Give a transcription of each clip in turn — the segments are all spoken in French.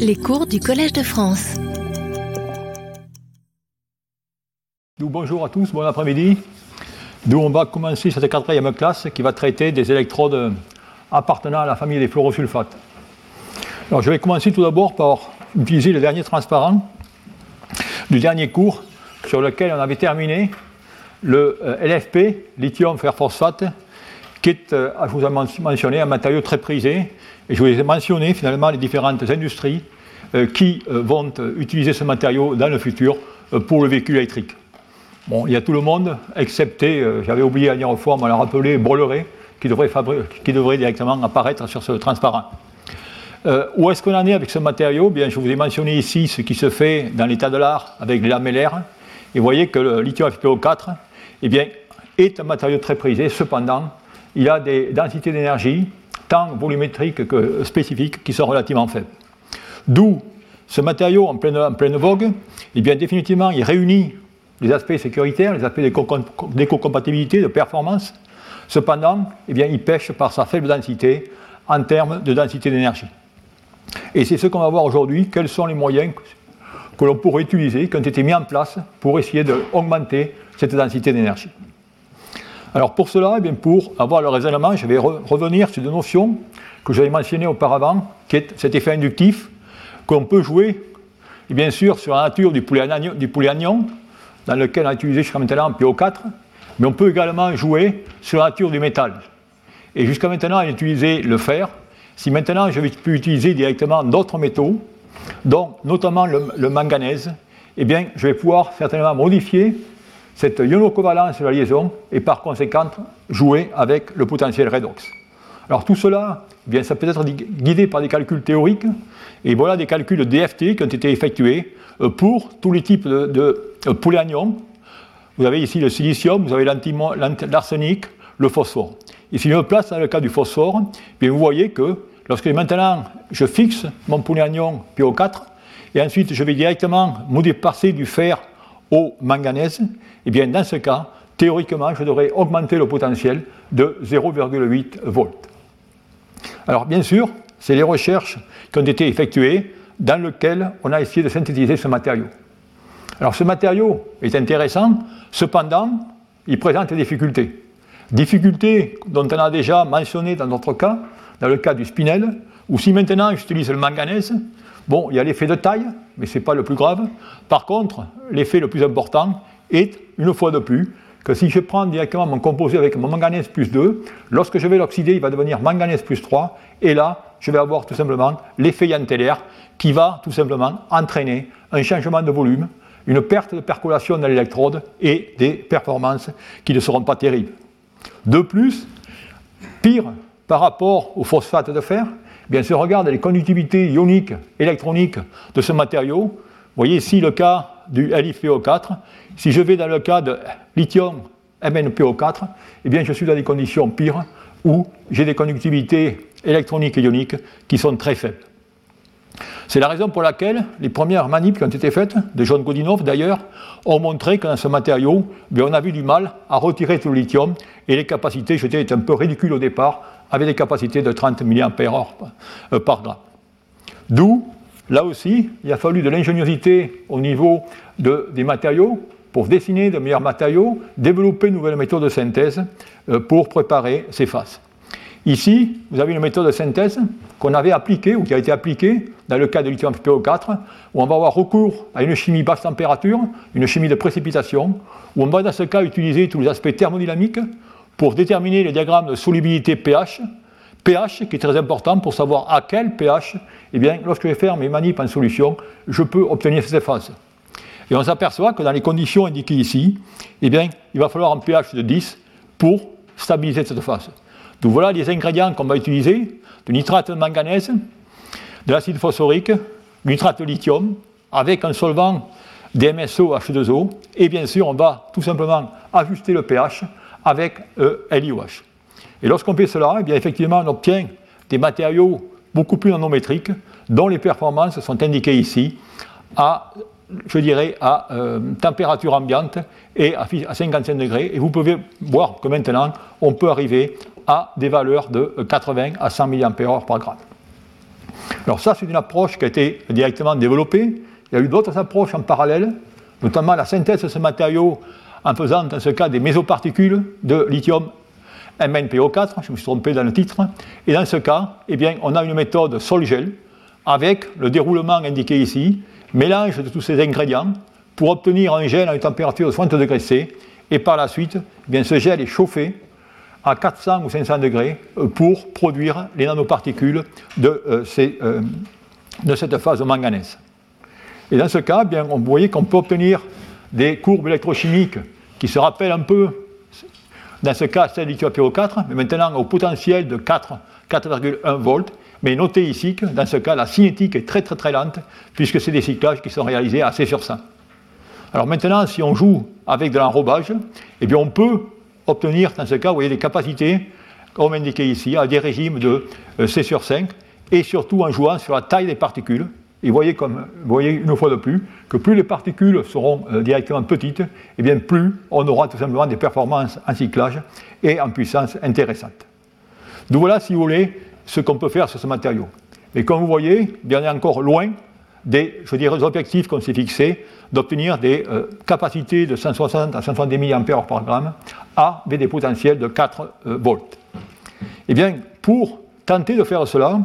Les cours du Collège de France. bonjour à tous, bon après-midi. D'où on va commencer cette quatrième classe qui va traiter des électrodes appartenant à la famille des fluorosulfates. Alors je vais commencer tout d'abord par utiliser le dernier transparent du dernier cours sur lequel on avait terminé le euh, LFP, lithium fer phosphate, qui est, euh, je vous ai mentionné, un matériau très prisé. Et je vous ai mentionné finalement les différentes industries euh, qui vont utiliser ce matériau dans le futur pour le véhicule électrique. Bon, il y a tout le monde, excepté, j'avais oublié la dernière fois, on m'a rappelé, Bolloré, qui devrait, qui devrait directement apparaître sur ce transparent. où est-ce qu'on en est avec ce matériau? Bien, Je vous ai mentionné ici ce qui se fait dans l'état de l'art avec les lamellaires. Et vous voyez que le lithium FPO4 eh bien, est un matériau très prisé. Cependant, il a des densités d'énergie, tant volumétriques que spécifiques, qui sont relativement faibles. D'où ce matériau en pleine, vogue, eh définitivement, il réunit les aspects sécuritaires, les aspects d'éco-compatibilité, de performance. Cependant, eh il pêche par sa faible densité en termes de densité d'énergie. Et c'est ce qu'on va voir aujourd'hui, quels sont les moyens que l'on pourrait utiliser, qui ont été mis en place pour essayer d'augmenter cette densité d'énergie. Alors pour cela, eh bien pour avoir le raisonnement, je vais revenir sur deux notions que j'avais mentionnées auparavant, qui est cet effet inductif qu'on peut jouer, et bien sûr, sur la nature du poulet, du poulet anion, dans lequel on a utilisé jusqu'à maintenant PO4, mais on peut également jouer sur la nature du métal. Et jusqu'à maintenant, on a utilisé le fer. Si maintenant je peux utiliser directement d'autres métaux, donc notamment le, le manganèse, eh bien, je vais pouvoir certainement modifier cette ionocovalence de la liaison et par conséquent jouer avec le potentiel redox. Alors tout cela, eh bien, ça peut être guidé par des calculs théoriques, et voilà des calculs DFT qui ont été effectués euh, pour tous les types de, de euh, Vous avez ici le silicium, vous avez l'arsenic, le phosphore. Et si je me place dans le cas du phosphore, eh bien, vous voyez que lorsque maintenant je fixe mon polyanion PO4, et ensuite je vais directement passer du fer au manganèse, eh bien, dans ce cas, théoriquement, je devrais augmenter le potentiel de 0,8 volts. Alors, bien sûr, c'est les recherches qui ont été effectuées dans lesquelles on a essayé de synthétiser ce matériau. Alors, ce matériau est intéressant, cependant, il présente des difficultés. Difficultés dont on a déjà mentionné dans notre cas, dans le cas du spinel, où si maintenant j'utilise le manganèse, Bon, il y a l'effet de taille, mais ce n'est pas le plus grave. Par contre, l'effet le plus important est, une fois de plus, que si je prends directement mon composé avec mon manganèse plus 2, lorsque je vais l'oxyder, il va devenir manganèse plus 3, et là, je vais avoir tout simplement l'effet yantellaire qui va tout simplement entraîner un changement de volume, une perte de percolation dans l'électrode et des performances qui ne seront pas terribles. De plus, pire par rapport au phosphate de fer, bien, si on regarde les conductivités ioniques, électroniques de ce matériau, vous voyez ici le cas du LiFeO4. Si je vais dans le cas de lithium MnPO4, eh bien, je suis dans des conditions pires où j'ai des conductivités électroniques et ioniques qui sont très faibles. C'est la raison pour laquelle les premières manips qui ont été faites, de John Godinov d'ailleurs, ont montré que dans ce matériau, eh on avait du mal à retirer tout le lithium et les capacités étaient un peu ridicules au départ avec des capacités de 30 mAh euh, par, gramme. D'où, là aussi, il a fallu de l'ingéniosité au niveau des matériaux pour dessiner de meilleurs matériaux, développer de nouvelles méthodes de synthèse euh, pour préparer ces phases. Ici, vous avez une méthode de synthèse qu'on avait appliquée ou qui a été appliquée dans le cas de lithium PO4, où on va avoir recours à une chimie basse température, une chimie de précipitation, où on va dans ce cas utiliser tous les aspects thermodynamiques pour déterminer les diagrammes de solubilité pH, pH qui est très important pour savoir à quel pH, eh bien, lorsque je vais faire mes manips en solution, je peux obtenir cette phase. Et on s'aperçoit que dans les conditions indiquées ici, eh bien, il va falloir un pH de 10 pour stabiliser cette phase. Donc voilà les ingrédients qu'on va utiliser, du nitrate de manganèse, de l'acide phosphorique, du nitrate de lithium, avec un solvant DMSO H2O, et bien sûr on va tout simplement ajuster le pH avec euh, LiOH. Et lorsqu'on fait cela, eh bien, effectivement, on obtient des matériaux beaucoup plus nanométriques, dont les performances sont indiquées ici à, je dirais, à euh, température ambiante et à, 55 degrés. Et vous pouvez voir que maintenant, on peut arriver à des valeurs de 80 à 100 mAh par gramme. Alors ça, c'est une approche qui a été directement développée. Il y a eu d'autres approches en parallèle, notamment la synthèse de ce matériau en faisant, dans ce cas, des mésoparticules de lithium MnPO4, je me suis trompé dans le titre. Et dans ce cas, eh bien, on a une méthode sol-gel avec le déroulement indiqué ici, mélange de tous ces ingrédients pour obtenir un gel à une température de 60 degrés C. Et par la suite, eh bien, ce gel est chauffé à 400 ou 500 degrés euh, pour produire les nanoparticules de, euh, euh, de cette phase manganèse. Et dans ce cas, eh bien, vous voyez qu'on peut obtenir des courbes électrochimiques qui se rappellent un peu, dans ce cas, celle du 4 mais maintenant au potentiel de 4,1 volts. Mais notez ici que dans ce cas, la cinétique est très très très lente, puisque c'est des cyclages qui sont réalisés assez sur ça. Alors maintenant, si on joue avec de l'enrobage, eh bien on peut obtenir dans ce cas, vous voyez, des capacités, comme indiqué ici, à des régimes de euh, C sur 5, et surtout en jouant sur la taille des particules. Et voyez, comme, voyez une fois de plus que plus les particules seront euh, directement petites, et eh bien plus on aura tout simplement des performances en cyclage et en puissance intéressantes. Donc voilà, si vous voulez, ce qu'on peut faire sur ce matériau. Mais comme vous voyez, en est encore loin des, je objectifs qu'on s'est fixés d'obtenir des euh, capacités de 160 à 170 mAh par gramme avec des potentiels de 4 euh, volts. Eh bien, pour tenter de faire cela,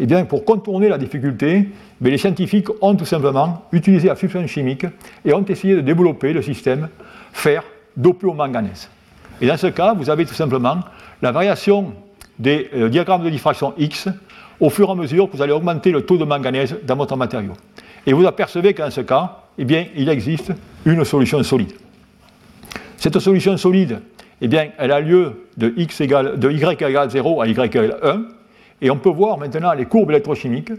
eh bien, pour contourner la difficulté, mais les scientifiques ont tout simplement utilisé la substance chimique et ont essayé de développer le système fer dopé au manganèse. Et dans ce cas, vous avez tout simplement la variation des euh, diagrammes de diffraction X au fur et à mesure que vous allez augmenter le taux de manganèse dans votre matériau. Et vous apercevez que dans ce cas, eh bien, il existe une solution solide. Cette solution solide, eh bien, elle a lieu de, x de y égale 0 à y égale 1, et on peut voir maintenant les courbes électrochimiques.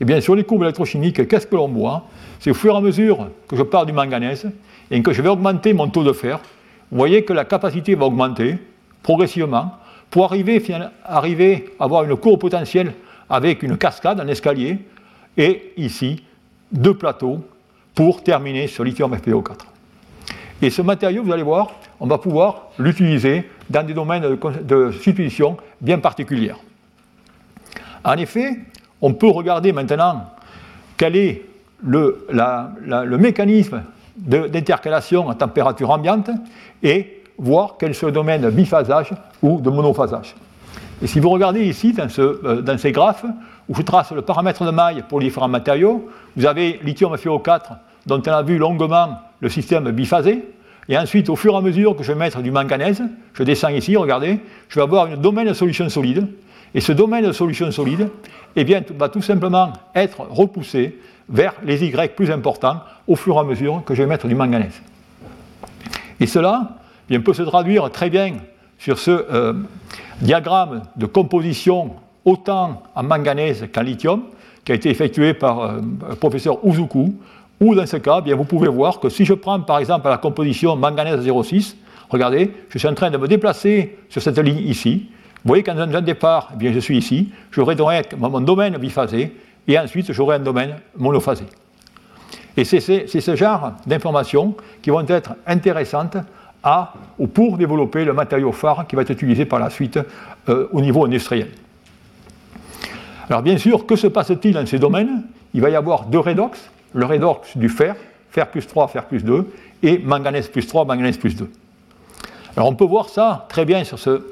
Eh bien, sur les courbes électrochimiques, qu'est-ce que l'on voit? C'est au fur et à mesure que je pars du manganèse et que je vais augmenter mon taux de fer, vous voyez que la capacité va augmenter progressivement pour arriver, arriver à avoir une courbe potentielle avec une cascade, un escalier, et ici, deux plateaux pour terminer sur lithium FPO4. Et ce matériau, vous allez voir, on va pouvoir l'utiliser dans des domaines de, substitution bien particuliers. En effet, on peut regarder maintenant quel est le, mécanisme d'intercalation à température ambiante et voir quel est le domaine de biphasage ou de monophasage. Et si vous regardez ici, dans, ce, euh, dans, ces graphes, où je trace le paramètre de maille pour les différents matériaux, vous avez lithium FeO4, dont on a vu longuement le système biphasé, et ensuite, au fur et à mesure que je vais mettre du manganèse, je descends ici, regardez, je vais avoir un domaine de solution solide, et ce domaine de solution solide eh bien, va tout simplement être repoussé vers les Y plus importants au fur et à mesure que je vais mettre du manganèse. Et cela eh bien, peut se traduire très bien sur ce euh, diagramme de composition autant en manganèse qu'en lithium, qui a été effectué par euh, le professeur Uzuku, où dans ce cas, bien, vous pouvez voir que si je prends par exemple la composition manganèse 0,6, regardez, je suis en train de me déplacer sur cette ligne ici. Vous voyez qu'en un départ, eh bien, je suis ici, j'aurai donc mon domaine biphasé, et ensuite j'aurai un domaine monophasé. Et c'est ce genre d'informations qui vont être intéressantes à ou pour développer le matériau phare qui va être utilisé par la suite euh, au niveau industriel. Alors bien sûr, que se passe-t-il dans ces domaines? Il va y avoir deux redox, le redox du fer, fer plus 3, fer plus 2, et manganèse plus 3, manganèse plus 2. Alors on peut voir ça très bien sur ce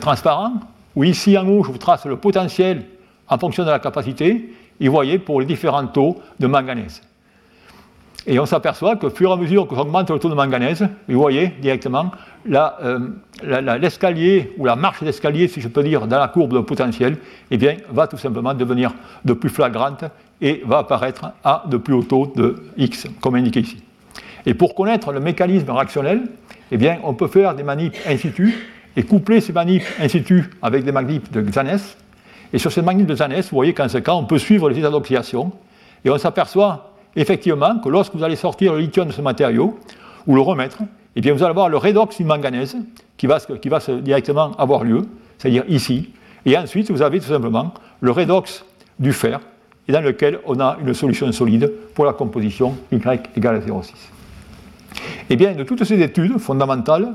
transparent, où ici en haut je vous trace le potentiel en fonction de la capacité, et vous voyez pour les différents taux de manganèse. Et on s'aperçoit que, fur et à mesure que j'augmente le taux de manganèse, vous voyez directement euh, l'escalier ou la marche d'escalier, si je peux dire, dans la courbe de potentiel, eh bien, va tout simplement devenir de plus flagrante et va apparaître à de plus haut taux de X, comme indiqué ici. Et pour connaître le mécanisme réactionnel, eh bien, on peut faire des manips in situ et coupler ces manips in avec des manips de Xanes. Et sur ces manips de Xanes, vous voyez qu'en ce cas, on peut suivre les états d'oxydation et on s'aperçoit effectivement que lorsque vous allez sortir le lithium de ce matériau, ou le remettre, eh bien vous allez avoir le redox du manganèse qui va, qui va directement avoir lieu, c'est-à-dire ici, et ensuite vous avez tout simplement le redox du fer, et dans lequel on a une solution solide pour la composition Y égale à 0,6. Eh bien, de toutes ces études fondamentales,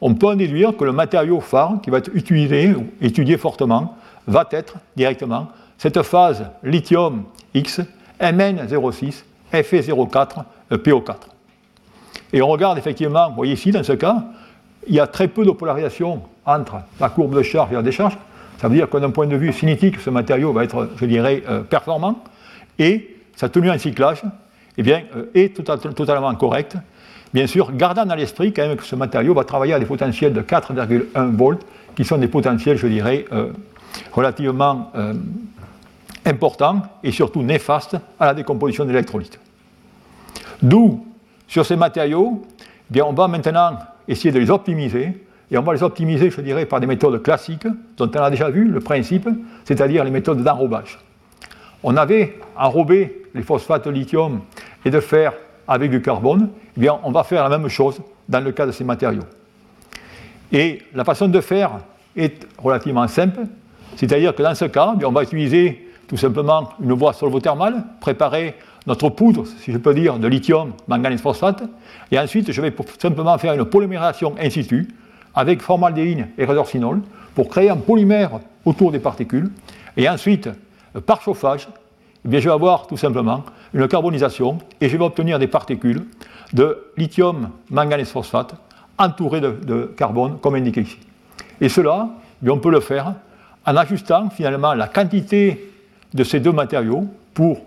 on peut en déduire que le matériau phare qui va être utilisé, étudié fortement, va être directement cette phase lithium X, Mn06, Fe04, PO4. Et on regarde effectivement, vous voyez ici, dans ce cas, il y a très peu de polarisation entre la courbe de charge et la décharge. Ça veut dire que d'un point de vue cinétique, ce matériau va être, je dirais, euh, performant. Et sa tenue en cyclage eh euh, est totalement correcte. Bien sûr, gardant à l'esprit quand que ce matériau va travailler à des potentiels de 4,1 volts, qui sont des potentiels, je dirais, euh, relativement importants et surtout néfastes à la décomposition d'électrolytes. D'où, sur ces matériaux, eh bien, on va maintenant essayer de les optimiser, et on va les optimiser, je dirais, par des méthodes classiques, dont on a déjà vu le principe, c'est-à-dire les méthodes d'enrobage. On avait enrobé les phosphates de lithium et de fer avec du carbone, eh bien, on va faire la même chose dans le cas de ces matériaux. Et la façon de faire est relativement simple, c'est-à-dire que dans ce cas, eh on va utiliser tout simplement une voie solvothermale, préparer notre poudre, si je peux dire, de lithium, manganèse phosphate, et ensuite je vais simplement faire une polymérisation in situ avec formaldéhyde et résorcinol pour créer un polymère autour des particules, et ensuite, par chauffage, eh bien, je vais avoir tout simplement une carbonisation et je vais obtenir des particules de lithium manganèse phosphate entourées de, carbone, comme indiqué ici. Et cela, eh on peut le faire en ajustant finalement la quantité de ces deux matériaux pour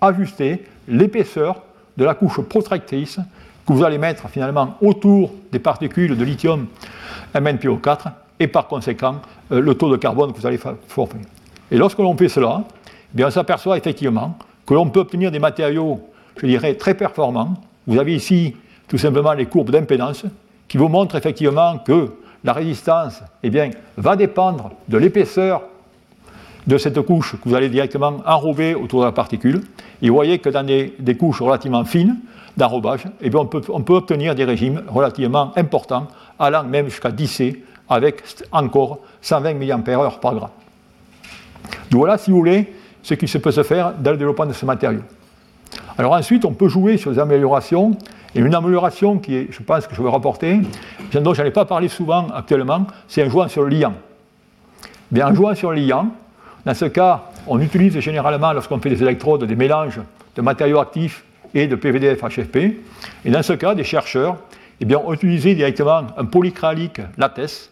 ajuster l'épaisseur de la couche protractrice que vous allez mettre finalement autour des particules de lithium MnPO4 et par conséquent euh, le taux de carbone que vous allez former. Et lorsque l'on fait cela, eh bien, on s'aperçoit effectivement que l'on peut obtenir des matériaux, je dirais, très performants. Vous avez ici tout simplement les courbes d'impédance qui vous montrent effectivement que la résistance eh bien, va dépendre de l'épaisseur de cette couche que vous allez directement enrober autour de la particule. Et vous voyez que dans des, couches relativement fines d'enrobage, eh on, peut, on, peut, obtenir des régimes relativement importants, allant même jusqu'à 10 C, avec encore 120 mAh par gramme. Donc voilà, si vous voulez, ce qui se peut se faire dans le développement de ce matériau. Alors ensuite, on peut jouer sur des améliorations, et une amélioration qui est, je pense que je vais rapporter, dont je n'en pas parlé souvent actuellement, c'est un jouant sur le liant. Bien, en jouant sur le liant, dans ce cas, on utilise généralement, lorsqu'on fait des électrodes, des mélanges de matériaux actifs et de PVDF HFP. Et dans ce cas, des chercheurs eh bien, ont utilisé directement un polycrylique latex,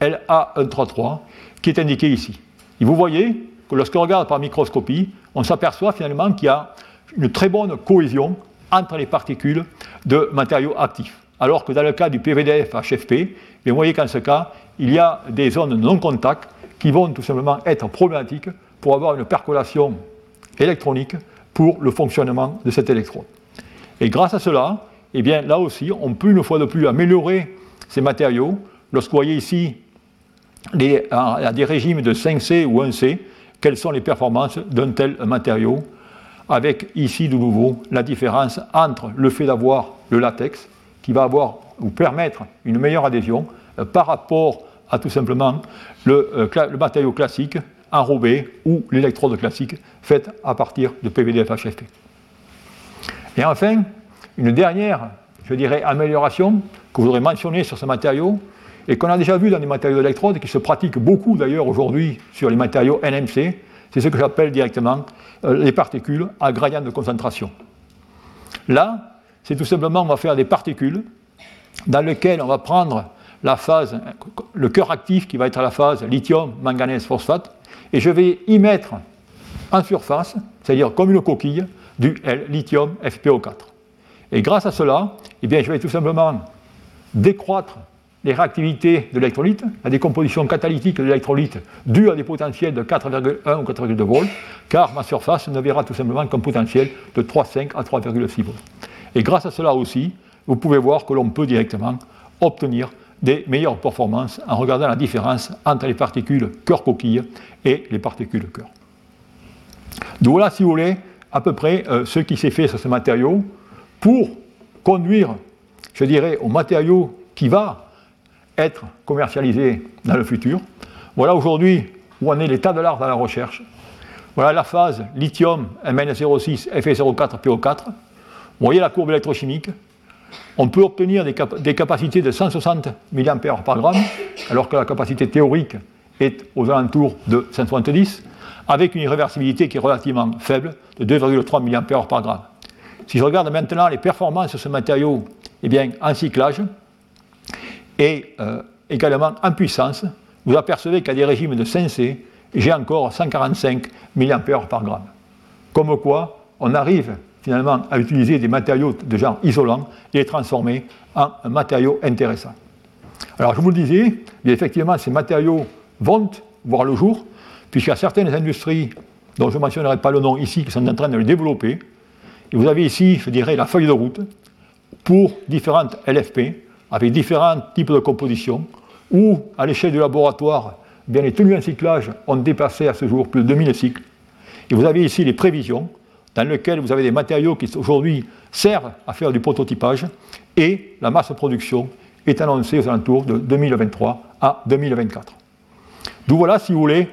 LA133, qui est indiqué ici. Et vous voyez lorsqu'on regarde par microscopie, on s'aperçoit finalement qu'il y a une très bonne cohésion entre les particules de matériaux actifs. Alors que dans le cas du PVDF HFP, eh vous voyez qu'en ce cas, il y a des zones non contact qui vont tout simplement être problématiques pour avoir une percolation électronique pour le fonctionnement de cet électrode. Et grâce à cela, eh bien, là aussi, on peut une fois de plus améliorer ces matériaux. Lorsque vous voyez ici les, à des régimes de 5C ou 1C, quelles sont les performances d'un tel matériau, avec ici de nouveau la différence entre le fait d'avoir le latex, qui va avoir ou permettre une meilleure adhésion, euh, par rapport à tout simplement le, euh, matériau classique enrobé ou l'électrode classique faite à partir de PVDF HFP. Et enfin, une dernière, je dirais, amélioration que je voudrais mentionner sur ce matériau, et qu'on a déjà vu dans des matériaux d'électrode, qui se pratiquent beaucoup d'ailleurs aujourd'hui sur les matériaux NMC, c'est ce que j'appelle directement euh, les particules à gradient de concentration. Là, c'est tout simplement, on va faire des particules dans lesquelles on va prendre la phase, le cœur actif qui va être la phase lithium, manganèse, phosphate, et je vais y mettre en surface, c'est-à-dire comme une coquille, du lithium FPO4. Et grâce à cela, eh bien, je vais tout simplement décroître les réactivités de l'électrolyte, la décomposition catalytique de l'électrolyte due à des potentiels de 4,1 ou 4,2 volts, car ma surface ne verra tout simplement qu'un potentiel de 3,5 à 3,6 volts. Et grâce à cela aussi, vous pouvez voir que l'on peut directement obtenir des meilleures performances en regardant la différence entre les particules cœur-coquille et les particules cœur. Donc voilà, si vous voulez, à peu près euh, ce qui s'est fait sur ce matériau pour conduire, je dirais, au matériau qui va être commercialisé dans le futur. Voilà aujourd'hui où en est l'état de l'art dans la recherche. Voilà la phase lithium Mn06 Fe04 PO4. Vous voyez la courbe électrochimique on peut obtenir des, capacités de 160 mA par gramme, alors que la capacité théorique est aux alentours de 170. avec une irréversibilité qui est relativement faible, de 2,3 mAh par gramme. Si je regarde maintenant les performances de ce matériau eh bien, en cyclage et euh, également en puissance, vous apercevez qu'à des régimes de 5C, j'ai encore 145 mA par gramme. Comme quoi, on arrive finalement à utiliser des matériaux de genre isolant et les transformer en matériaux intéressants. Alors je vous le disais, effectivement, ces matériaux vont voir le jour, puisqu'il y a certaines industries dont je ne mentionnerai pas le nom ici qui sont en train de le développer. Et vous avez ici, je dirais, la feuille de route pour différentes LFP, avec différents types de compositions, où, à l'échelle du laboratoire, bien, les tenues en cyclage ont dépassé à ce jour plus de 2000 cycles. Et vous avez ici les prévisions, dans lesquelles vous avez des matériaux qui aujourd'hui servent à faire du prototypage, et la masse de production est annoncée aux alentours de 2023 à 2024. D'où voilà, si vous voulez,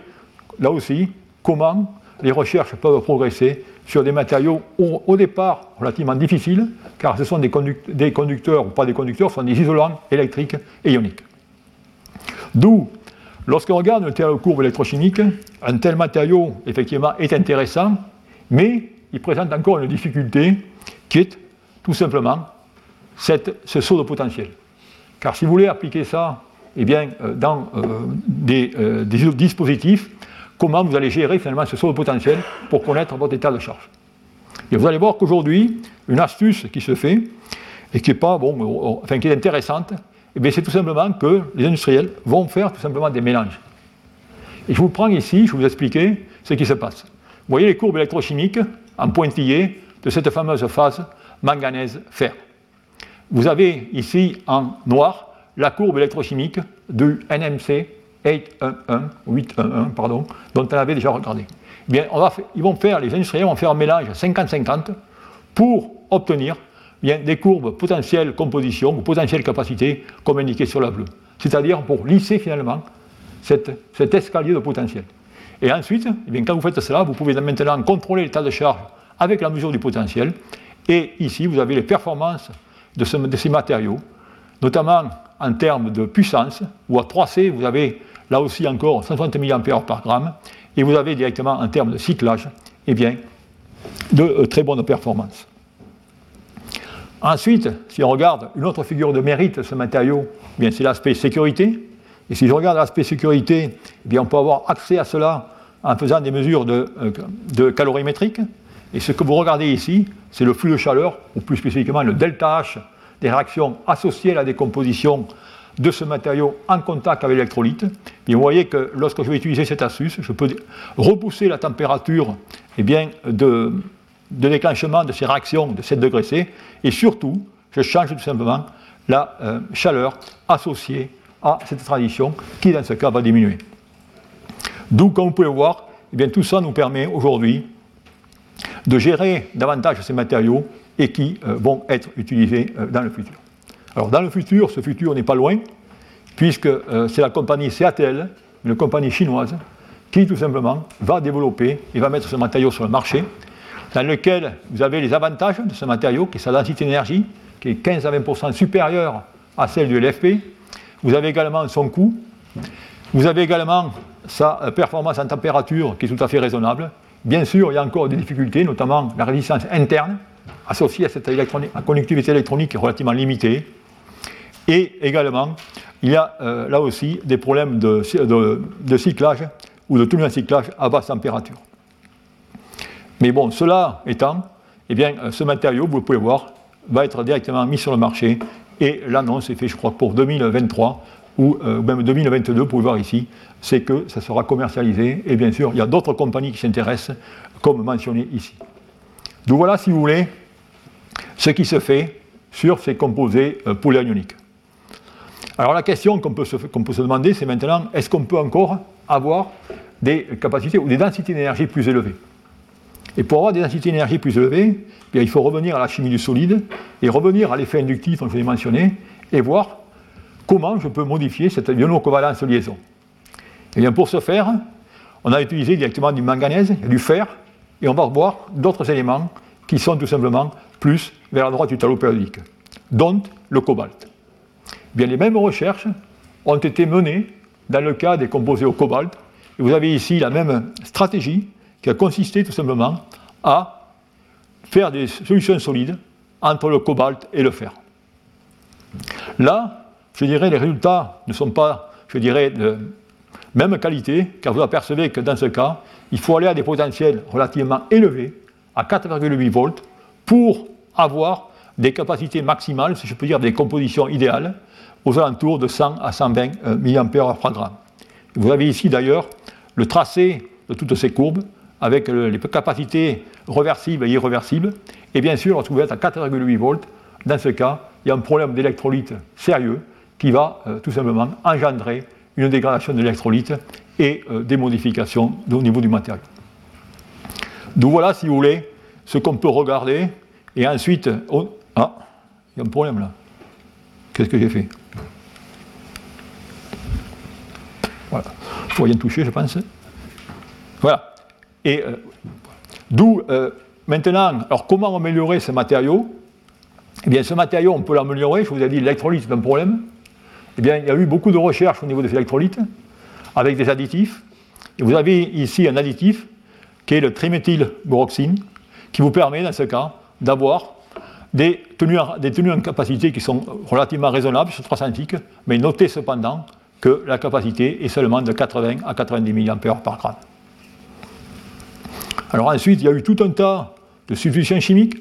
là aussi, comment les recherches peuvent progresser sur des matériaux au, départ relativement difficiles, car ce sont des, conducteurs, ou pas des conducteurs, ce sont des isolants électriques et ioniques. D'où, lorsqu'on regarde une telle courbe électrochimique, un tel matériau, effectivement, est intéressant, mais il présente encore une difficulté qui est tout simplement ce saut de potentiel. Car si vous voulez appliquer ça eh bien, euh, dans euh, euh, des, dispositifs, comment vous allez gérer finalement ce saut potentiel pour connaître votre état de charge. Et vous allez voir qu'aujourd'hui, une astuce qui se fait et qui est, pas, bon, enfin, qui est intéressante, eh c'est tout simplement que les industriels vont faire tout simplement des mélanges. Et je vous prends ici, je vais vous expliquer ce qui se passe. Vous voyez les courbes électrochimiques en pointillé de cette fameuse phase manganèse-fer. Vous avez ici en noir la courbe électrochimique du NMC 811, 811 pardon, dont on avait déjà regardé. Eh bien, ils vont faire, les industriels vont faire un mélange 50-50 pour obtenir eh bien, des courbes potentielles composition ou potentielles capacité comme indiqué sur la bleue. C'est-à-dire pour lisser finalement cet escalier de potentiel. Et ensuite, eh bien, quand vous faites cela, vous pouvez maintenant contrôler l'état de charge avec la mesure du potentiel. Et ici, vous avez les performances de, de ces matériaux, notamment en termes de puissance, ou à 3C, vous avez là aussi encore 160 mA par gramme, et vous avez directement en termes de cyclage, eh bien, de euh, très bonnes performances. Ensuite, si on regarde une autre figure de mérite de ce matériau, eh c'est l'aspect sécurité. Et si je regarde l'aspect sécurité, eh bien, on peut avoir accès à cela en faisant des mesures de, euh, de calorimétriques. Et ce que vous regardez ici, c'est le flux de chaleur, ou plus spécifiquement le delta H des réactions associées à la décomposition de ce matériau en contact avec l'électrolyte. Et vous voyez que lorsque je vais utiliser cette astuce, je peux repousser la température eh bien, de, déclenchement de ces réactions de 7 degrés C, et surtout, je change tout simplement la euh, chaleur associée à cette transition qui, dans ce cas, va diminuer. D'où, comme vous pouvez voir, eh bien, tout ça nous permet aujourd'hui de gérer davantage ces matériaux et qui euh, vont être utilisés euh, dans le futur. Alors dans le futur, ce futur n'est pas loin, puisque euh, c'est la compagnie CATL, une compagnie chinoise, qui tout simplement va développer et va mettre ce matériau sur le marché, dans lequel vous avez les avantages de ce matériau, qui est sa densité d'énergie, qui est 15 à 20% supérieure à celle du LFP. Vous avez également son coût. Vous avez également sa performance en température, qui est tout à fait raisonnable. Bien sûr, il y a encore des difficultés, notamment la résistance interne, associée à cette conductivité électronique relativement limitée. Et également, il y a euh, là aussi des problèmes de, cyclage ou de en cyclage à basse température. Mais bon, cela étant, eh bien, euh, ce matériau, vous pouvez voir, va être directement mis sur le marché et l'annonce est faite, je crois, pour 2023 ou euh, même 2022, vous pouvez voir ici, c'est que ça sera commercialisé et bien sûr, il y a d'autres compagnies qui s'intéressent, comme mentionné ici. Donc voilà, si vous voulez, ce qui se fait sur ces composés polyanioniques. Alors la question qu'on peut, se demander, c'est maintenant, est-ce qu'on peut encore avoir des capacités ou des densités d'énergie plus élevées? Et pour avoir des densités d'énergie plus élevées, eh il faut revenir à la chimie du solide et revenir à l'effet inductif dont je l'ai mentionné et voir comment je peux modifier cette iono-covalence liaison. Et eh bien pour ce faire, on a utilisé directement du manganèse, du fer, et on va revoir d'autres éléments qui sont tout simplement plus vers la droite du tableau périodique, dont le cobalt les mêmes recherches ont été menées dans le cas des composés au cobalt, Et vous avez ici la même stratégie qui a consisté tout simplement à faire des solutions solides entre le cobalt et le fer. Là, je dirais, les résultats ne sont pas, je dirais, de même qualité, car vous apercevez que dans ce cas, il faut aller à des potentiels relativement élevés, à 4,8 volts, pour avoir des capacités maximales, si je peux dire des compositions idéales, aux alentours de 100 à 120 euh, mAh par. Vous avez ici d'ailleurs le tracé de toutes ces courbes avec les capacités reversibles et irréversibles. Et bien sûr, lorsque vous êtes à 4,8 volts, dans ce cas, il y a un problème d'électrolyte sérieux qui va euh, tout simplement engendrer une dégradation de l'électrolyte et euh, des modifications au niveau du matériau. Donc voilà, si vous voulez, ce qu'on peut regarder. Et ensuite, ah, il y a un problème là. Qu'est-ce que j'ai fait? Voilà. Il ne faut rien toucher, je pense. Voilà. Et euh, d'où euh, maintenant, alors comment améliorer ce matériau? Eh bien, ce matériau, on peut l'améliorer. Je vous ai dit, l'électrolyte, c'est un problème. Eh bien, il y a eu beaucoup de recherches au niveau des électrolytes avec des additifs. Et vous avez ici un additif qui est le triméthylboroxine, qui vous permet, dans ce cas, d'avoir des tenues, en capacité qui sont relativement raisonnables sur 300 mais notez cependant que la capacité est seulement de 80 à 90 mA par gramme. Alors ensuite, il y a eu tout un tas de substitutions chimiques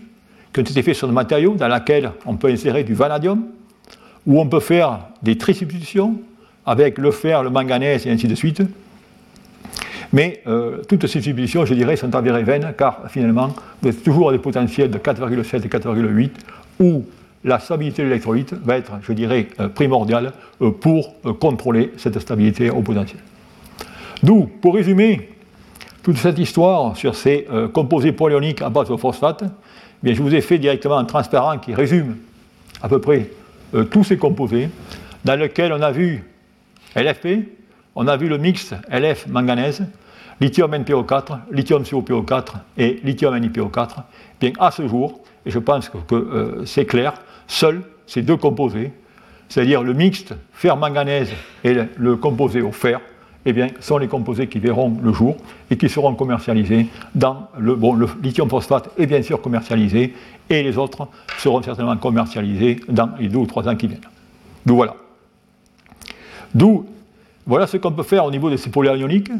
qui ont été faites sur le matériau dans lesquels on peut insérer du vanadium, où on peut faire des trisubstitutions avec le fer, le manganèse et ainsi de suite. Mais euh, toutes ces substitutions, je dirais, sont avérées vaines, car finalement, vous êtes toujours à des potentiels de 4,7 et 4,8, où la stabilité de l'électrolyte va être, je dirais, euh, primordiale euh, pour contrôler cette stabilité au potentiel. D'où, pour résumer toute cette histoire sur ces composés polyoniques à base de phosphate, eh bien, je vous ai fait directement un transparent qui résume à peu près tous ces composés, dans lequel on a vu LFP, on a vu le mix LF manganèse, lithium NPO4, lithium COPO4 et lithium NiPO4. Bien, à ce jour, et je pense que, euh, c'est clair, seuls ces deux composés, c'est-à-dire le mixte fer-manganèse et le, composé au fer, eh sont les composés qui verront le jour et qui seront commercialisés dans le, bon, le lithium phosphate est bien sûr commercialisé et les autres seront certainement commercialisés dans les deux ou trois ans qui viennent. Donc voilà. D'où, voilà ce qu'on peut faire au niveau de ces polaires ioniques.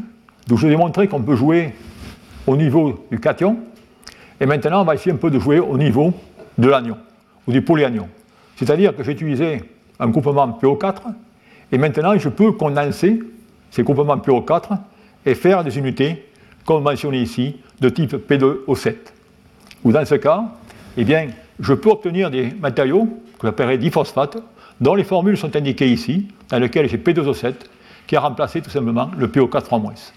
Je vous ai montré qu'on peut jouer au niveau du cation. Et maintenant, on va essayer un peu de jouer au niveau de l'anion, ou du polyanion. C'est-à-dire que j'ai utilisé un groupement PO4, et maintenant je peux condenser ces groupements PO4 et faire des unités, comme mentionné ici, de type P2O7. Ou dans ce cas, eh bien, je peux obtenir des matériaux que j'appellerai diphosphate, dont les formules sont indiquées ici, dans lesquelles j'ai P2O7, qui a remplacé tout simplement le PO4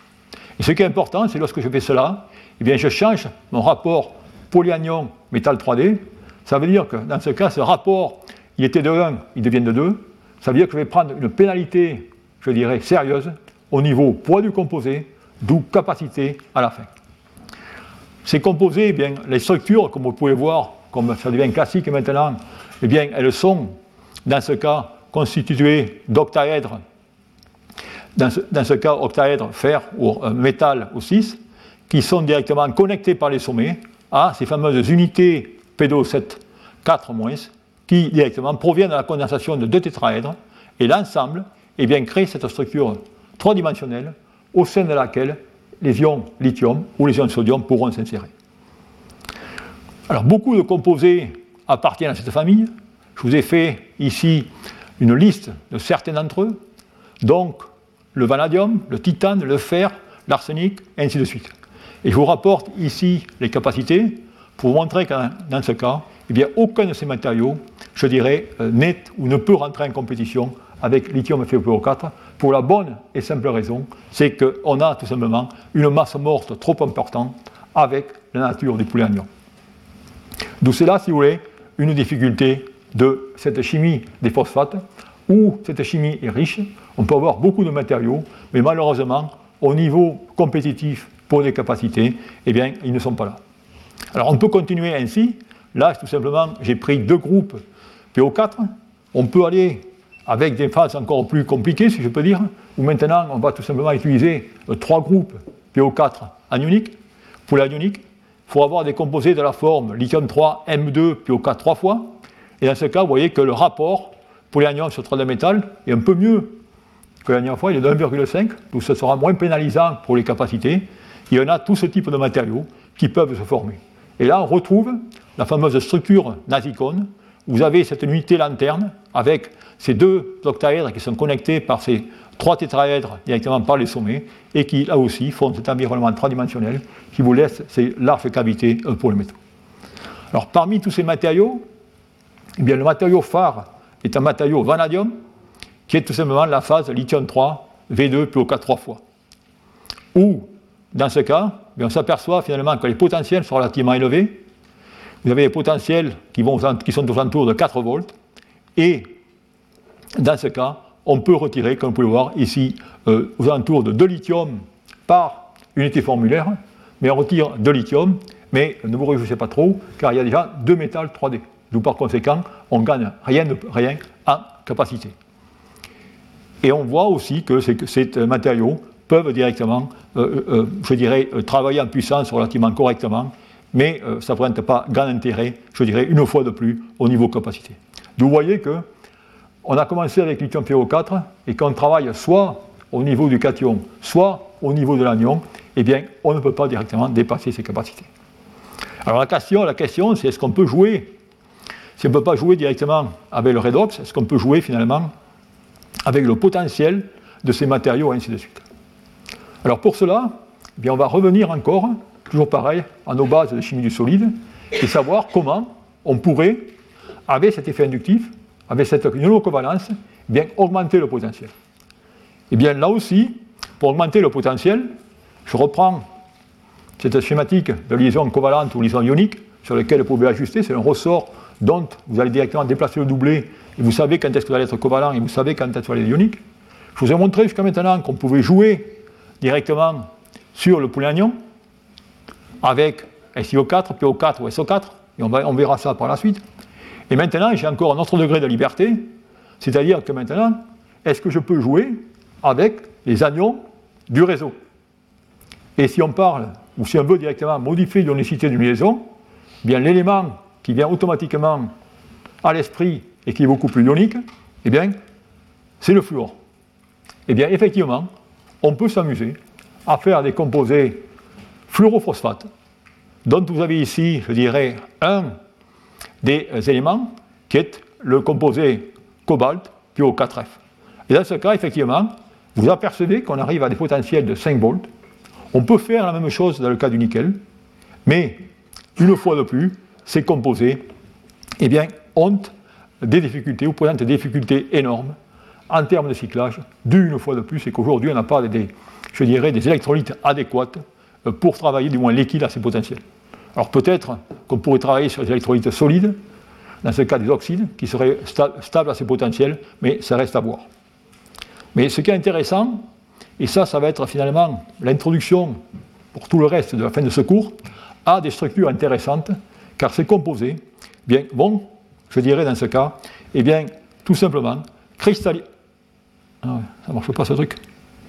Et ce qui est important, c'est lorsque je fais cela, eh bien, je change mon rapport polyanion métal 3D. Ça veut dire que dans ce cas, ce rapport, il était de 1, il devient de 2. Ça veut dire que je vais prendre une pénalité, je dirais, sérieuse au niveau poids du composé, d'où capacité à la fin. Ces composés, eh bien, les structures, comme vous pouvez voir, comme ça devient classique maintenant, eh bien, elles sont dans ce cas constitué d'octaèdres, dans, ce, cas octaèdres fer ou euh, métal ou 6, qui sont directement connectés par les sommets à ces fameuses unités P2O7 4-, qui directement proviennent de la condensation de deux tétraèdres, et l'ensemble eh crée cette structure trois-dimensionnelle au sein de laquelle les ions lithium ou les ions sodium pourront s'insérer. Alors beaucoup de composés appartiennent à cette famille, je vous ai fait ici une liste de certains d'entre eux, donc le vanadium, le titane, le fer, l'arsenic, ainsi de suite. Et je vous rapporte ici les capacités pour montrer que dans ce cas, eh bien, aucun de ces matériaux, je dirais, euh, n'est ou ne peut rentrer en compétition avec lithium FeO4 pour la bonne et simple raison, c'est qu'on a tout simplement une masse morte trop importante avec la nature du polyanion. D'où c'est là, si vous voulez, une difficulté de cette chimie des phosphates, où cette chimie est riche, on peut avoir beaucoup de matériaux, mais malheureusement, au niveau compétitif pour des capacités, eh bien, ils ne sont pas là. Alors on peut continuer ainsi. Là, tout simplement, j'ai pris deux groupes PO4. On peut aller avec des phases encore plus compliquées, si je peux dire, où maintenant on va tout simplement utiliser euh, trois groupes PO4 anioniques. Pour l'anionique, il faut avoir des composés de la forme lithium 3, M2, PO4 trois fois. Et dans ce cas, vous voyez que le rapport pour les anions sur trois de métal est un peu mieux que la dernière fois, il est de 1,5, donc ce sera moins pénalisant pour les capacités. Il y en a tout ce type de matériaux qui peuvent se former. Et là, on retrouve la fameuse structure nasicone. Vous avez cette unité lanterne avec ces deux octaèdres qui sont connectés par ces trois tétraèdres directement par les sommets et qui, là aussi, font cet environnement tridimensionnel qui vous laisse ces larges cavités pour le métaux. Alors, parmi tous ces matériaux, eh bien, le matériau phare est un matériau vanadium qui est tout simplement la phase lithium 3, V2 plus O4 trois fois. Ou, dans ce cas, on s'aperçoit finalement que les potentiels sont relativement élevés. Vous avez des potentiels qui, sont aux alentours de 4 volts. Et dans ce cas, on peut retirer, comme vous pouvez voir ici, euh, aux alentours de 2 lithium par unité formulaire. Mais on retire 2 lithium, mais ne vous réjouissez pas trop, car il y a déjà 2 métals 3D. D'où par conséquent, on ne gagne rien, rien en capacité. Et on voit aussi que ces, matériaux peuvent directement, euh, euh, je dirais, travailler en puissance relativement correctement, mais ça ne présente pas grand intérêt, je dirais, une fois de plus, au niveau capacité. Vous voyez que on a commencé avec lithium PO4 et qu'on travaille soit au niveau du cation, soit au niveau de l'anion, eh bien, on ne peut pas directement dépasser ces capacités. Alors la question, la question c'est est-ce qu'on peut jouer? Si on ne peut pas jouer directement avec le redox, est-ce qu'on peut jouer finalement avec le potentiel de ces matériaux, et ainsi de suite? Alors pour cela, eh bien, on va revenir encore, toujours pareil, à nos bases de chimie du solide, et savoir comment on pourrait, avec cet effet inductif, avec cette ionocovalence, bien augmenter le potentiel. Et bien là aussi, pour augmenter le potentiel, je reprends cette schématique de liaison covalente ou liaison ionique sur laquelle vous pouvez ajuster. C'est un ressort dont vous allez directement déplacer le doublé et vous savez quand est-ce que vous allez être covalent et vous savez quand est-ce que vous allez être ionique. Je vous ai montré jusqu'à maintenant qu'on pouvait jouer directement sur le anion avec SiO4, PO4 ou SO4, et on, on verra ça par la suite. Et maintenant, j'ai encore un autre degré de liberté, c'est-à-dire que maintenant, est-ce que je peux jouer avec les anions du réseau? Et si on parle, ou si on veut directement modifier l'ionicité d'une liaison, bien l'élément qui vient automatiquement à l'esprit et qui est beaucoup plus ionique, eh bien, c'est le fluor. Eh bien, effectivement, on peut s'amuser à faire des composés fluorophosphates, dont vous avez ici, je dirais, un des éléments qui est le composé cobalt puis au 4F. Et dans ce cas, effectivement, vous apercevez qu'on arrive à des potentiels de 5 volts. On peut faire la même chose dans le cas du nickel, mais une fois de plus, ces composés eh ont des difficultés ou présentent des difficultés énormes en termes de cyclage, dû une fois de plus, c'est qu'aujourd'hui on n'a pas des, je dirais, des électrolytes adéquates pour travailler du moins liquide à ces potentiels. Alors peut-être qu'on pourrait travailler sur des électrolytes solides, dans ce cas des oxydes, qui seraient stables à ces potentiels, mais ça reste à voir. Mais ce qui est intéressant, et ça, ça va être finalement l'introduction pour tout le reste de la fin de ce cours, à des structures intéressantes, car ces composés bien, vont, je dirais dans ce cas, eh bien, tout simplement, cristalliser. Ah ça ne marche pas ce truc.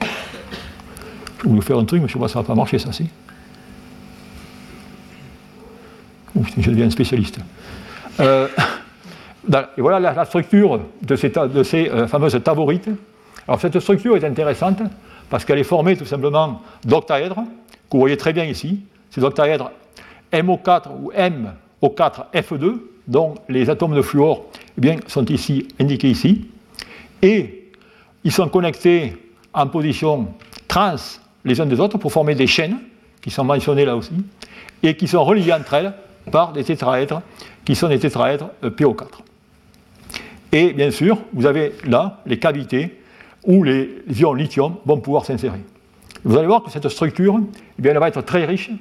Je voulais faire un truc, mais je sais pas ça va pas marcher ça, si. je deviens spécialiste. Euh, et voilà la, structure de ces, de ces euh, fameuses tavorites. Alors cette structure est intéressante parce qu'elle est formée tout simplement d'octaèdres, que vous voyez très bien ici. Ces octaèdres MO4 ou MO4F2, dont les atomes de fluor eh bien, sont ici indiqués ici. Et ils sont connectés en position trans les uns des autres pour former des chaînes, qui sont mentionnées là aussi, et qui sont reliées entre elles par des tétraèdres qui sont des tétraèdres euh, PO4. Et bien sûr, vous avez là les cavités où les ions lithium vont pouvoir s'insérer. Vous allez voir que cette structure, eh bien, elle va être très riche,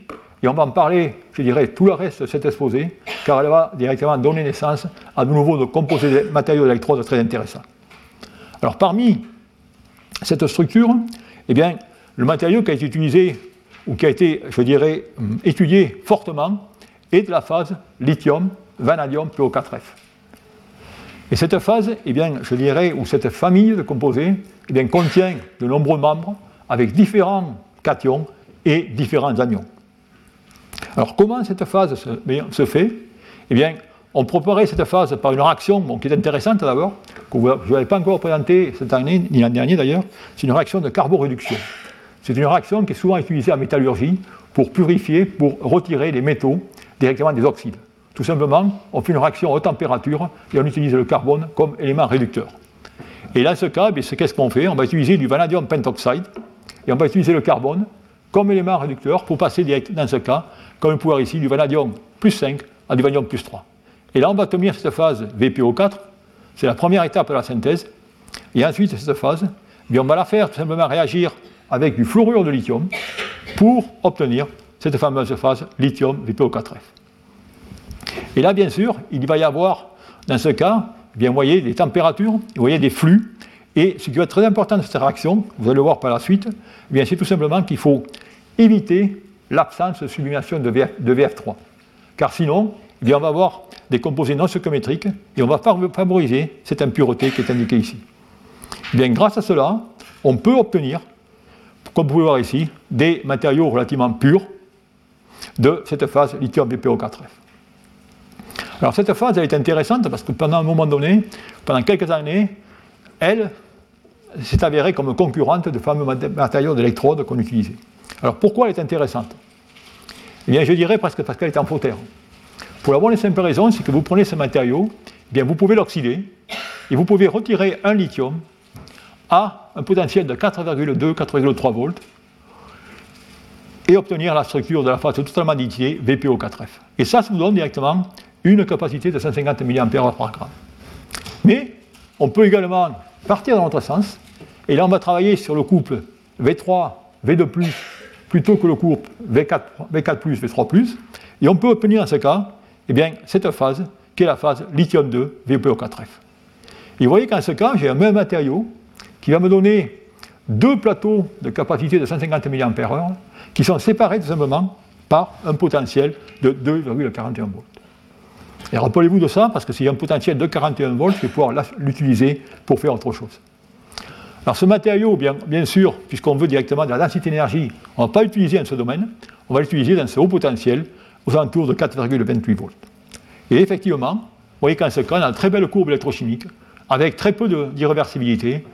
et on va en parler, je dirais, tout le reste de cet exposé, car elle va directement donner naissance à de nouveaux composés de matériaux d'électrodes très intéressants. Alors parmi cette structure, eh bien, le matériau qui a été utilisé, ou qui a été, je dirais, étudié fortement, et de la phase lithium, vanadium, PO4F. Et cette phase, eh bien, je dirais, ou cette famille de composés, eh bien, contient de nombreux membres avec différents cations et différents anions. Alors, comment cette phase se, fait? Eh bien, on préparait cette phase par une réaction qui est intéressante d'abord, que je n'avais pas encore présentée cette année, ni l'an dernier d'ailleurs, c'est une réaction de carboréduction. C'est une réaction qui est souvent utilisée en métallurgie pour purifier, pour retirer les métaux directement des oxydes. Tout simplement, on fait une réaction à haute température et on utilise le carbone comme élément réducteur. Et dans ce cas, eh qu'est-ce qu'on fait? On va utiliser du vanadium pentoxide et on va utiliser le carbone comme élément réducteur pour passer direct, dans ce cas, comme on peut voir ici, du vanadium plus 5 à du vanadium plus 3. Et là, on va obtenir cette phase VPO4, c'est la première étape de la synthèse. Et ensuite, cette phase, eh on va la faire tout simplement réagir avec du fluorure de lithium pour obtenir cette fameuse phase lithium VPO4F. Et là, bien sûr, il va y avoir, dans ce cas, eh bien, vous voyez des températures, vous voyez des flux, et ce qui va être très important de cette réaction, vous allez le voir par la suite, eh c'est tout simplement qu'il faut éviter l'absence de sublimation de, VF, 3 Car sinon, bien, on va avoir des composés non stoichiométriques et on va favoriser cette impureté qui est indiquée ici. bien, grâce à cela, on peut obtenir, comme vous pouvez voir ici, des matériaux relativement purs de cette phase lithium BPO4F. Alors cette phase elle est intéressante parce que pendant un moment donné, pendant quelques années, elle s'est avérée comme concurrente de fameux matériaux d'électrode qu'on utilisait. Alors pourquoi elle est intéressante? Eh bien je dirais presque parce qu'elle est en terre. Pour la bonne et simple raison, c'est que vous prenez ce matériau, eh bien vous pouvez l'oxyder et vous pouvez retirer un lithium à un potentiel de 4,2, 4,3 volts et obtenir la structure de la phase totalement dithyée VPO4F. Et ça, ça vous donne directement une capacité de 150 mAh par gramme. Mais on peut également partir dans l'autre sens, et là on va travailler sur le couple V3, V2, plutôt que le couple V4, V4 V3, et on peut obtenir dans ce cas eh bien, cette phase qui est la phase lithium-2 VPO4F. Et vous voyez qu'en ce cas, j'ai un même matériau qui va me donner deux plateaux de capacité de 150 mAh qui sont séparés tout simplement par un potentiel de 2,41 volts. Et rappelez-vous de ça, parce que s'il y a un potentiel de 41 volts, je vais pouvoir l'utiliser pour faire autre chose. Alors ce matériau, bien, bien sûr, puisqu'on veut directement de la densité d'énergie, on ne va pas l'utiliser dans ce domaine, on va l'utiliser dans ce haut potentiel, aux alentours de 4,28 volts. Et effectivement, vous voyez qu'en ce cas, on a une très belle courbe électrochimique, avec très peu d'irréversibilité,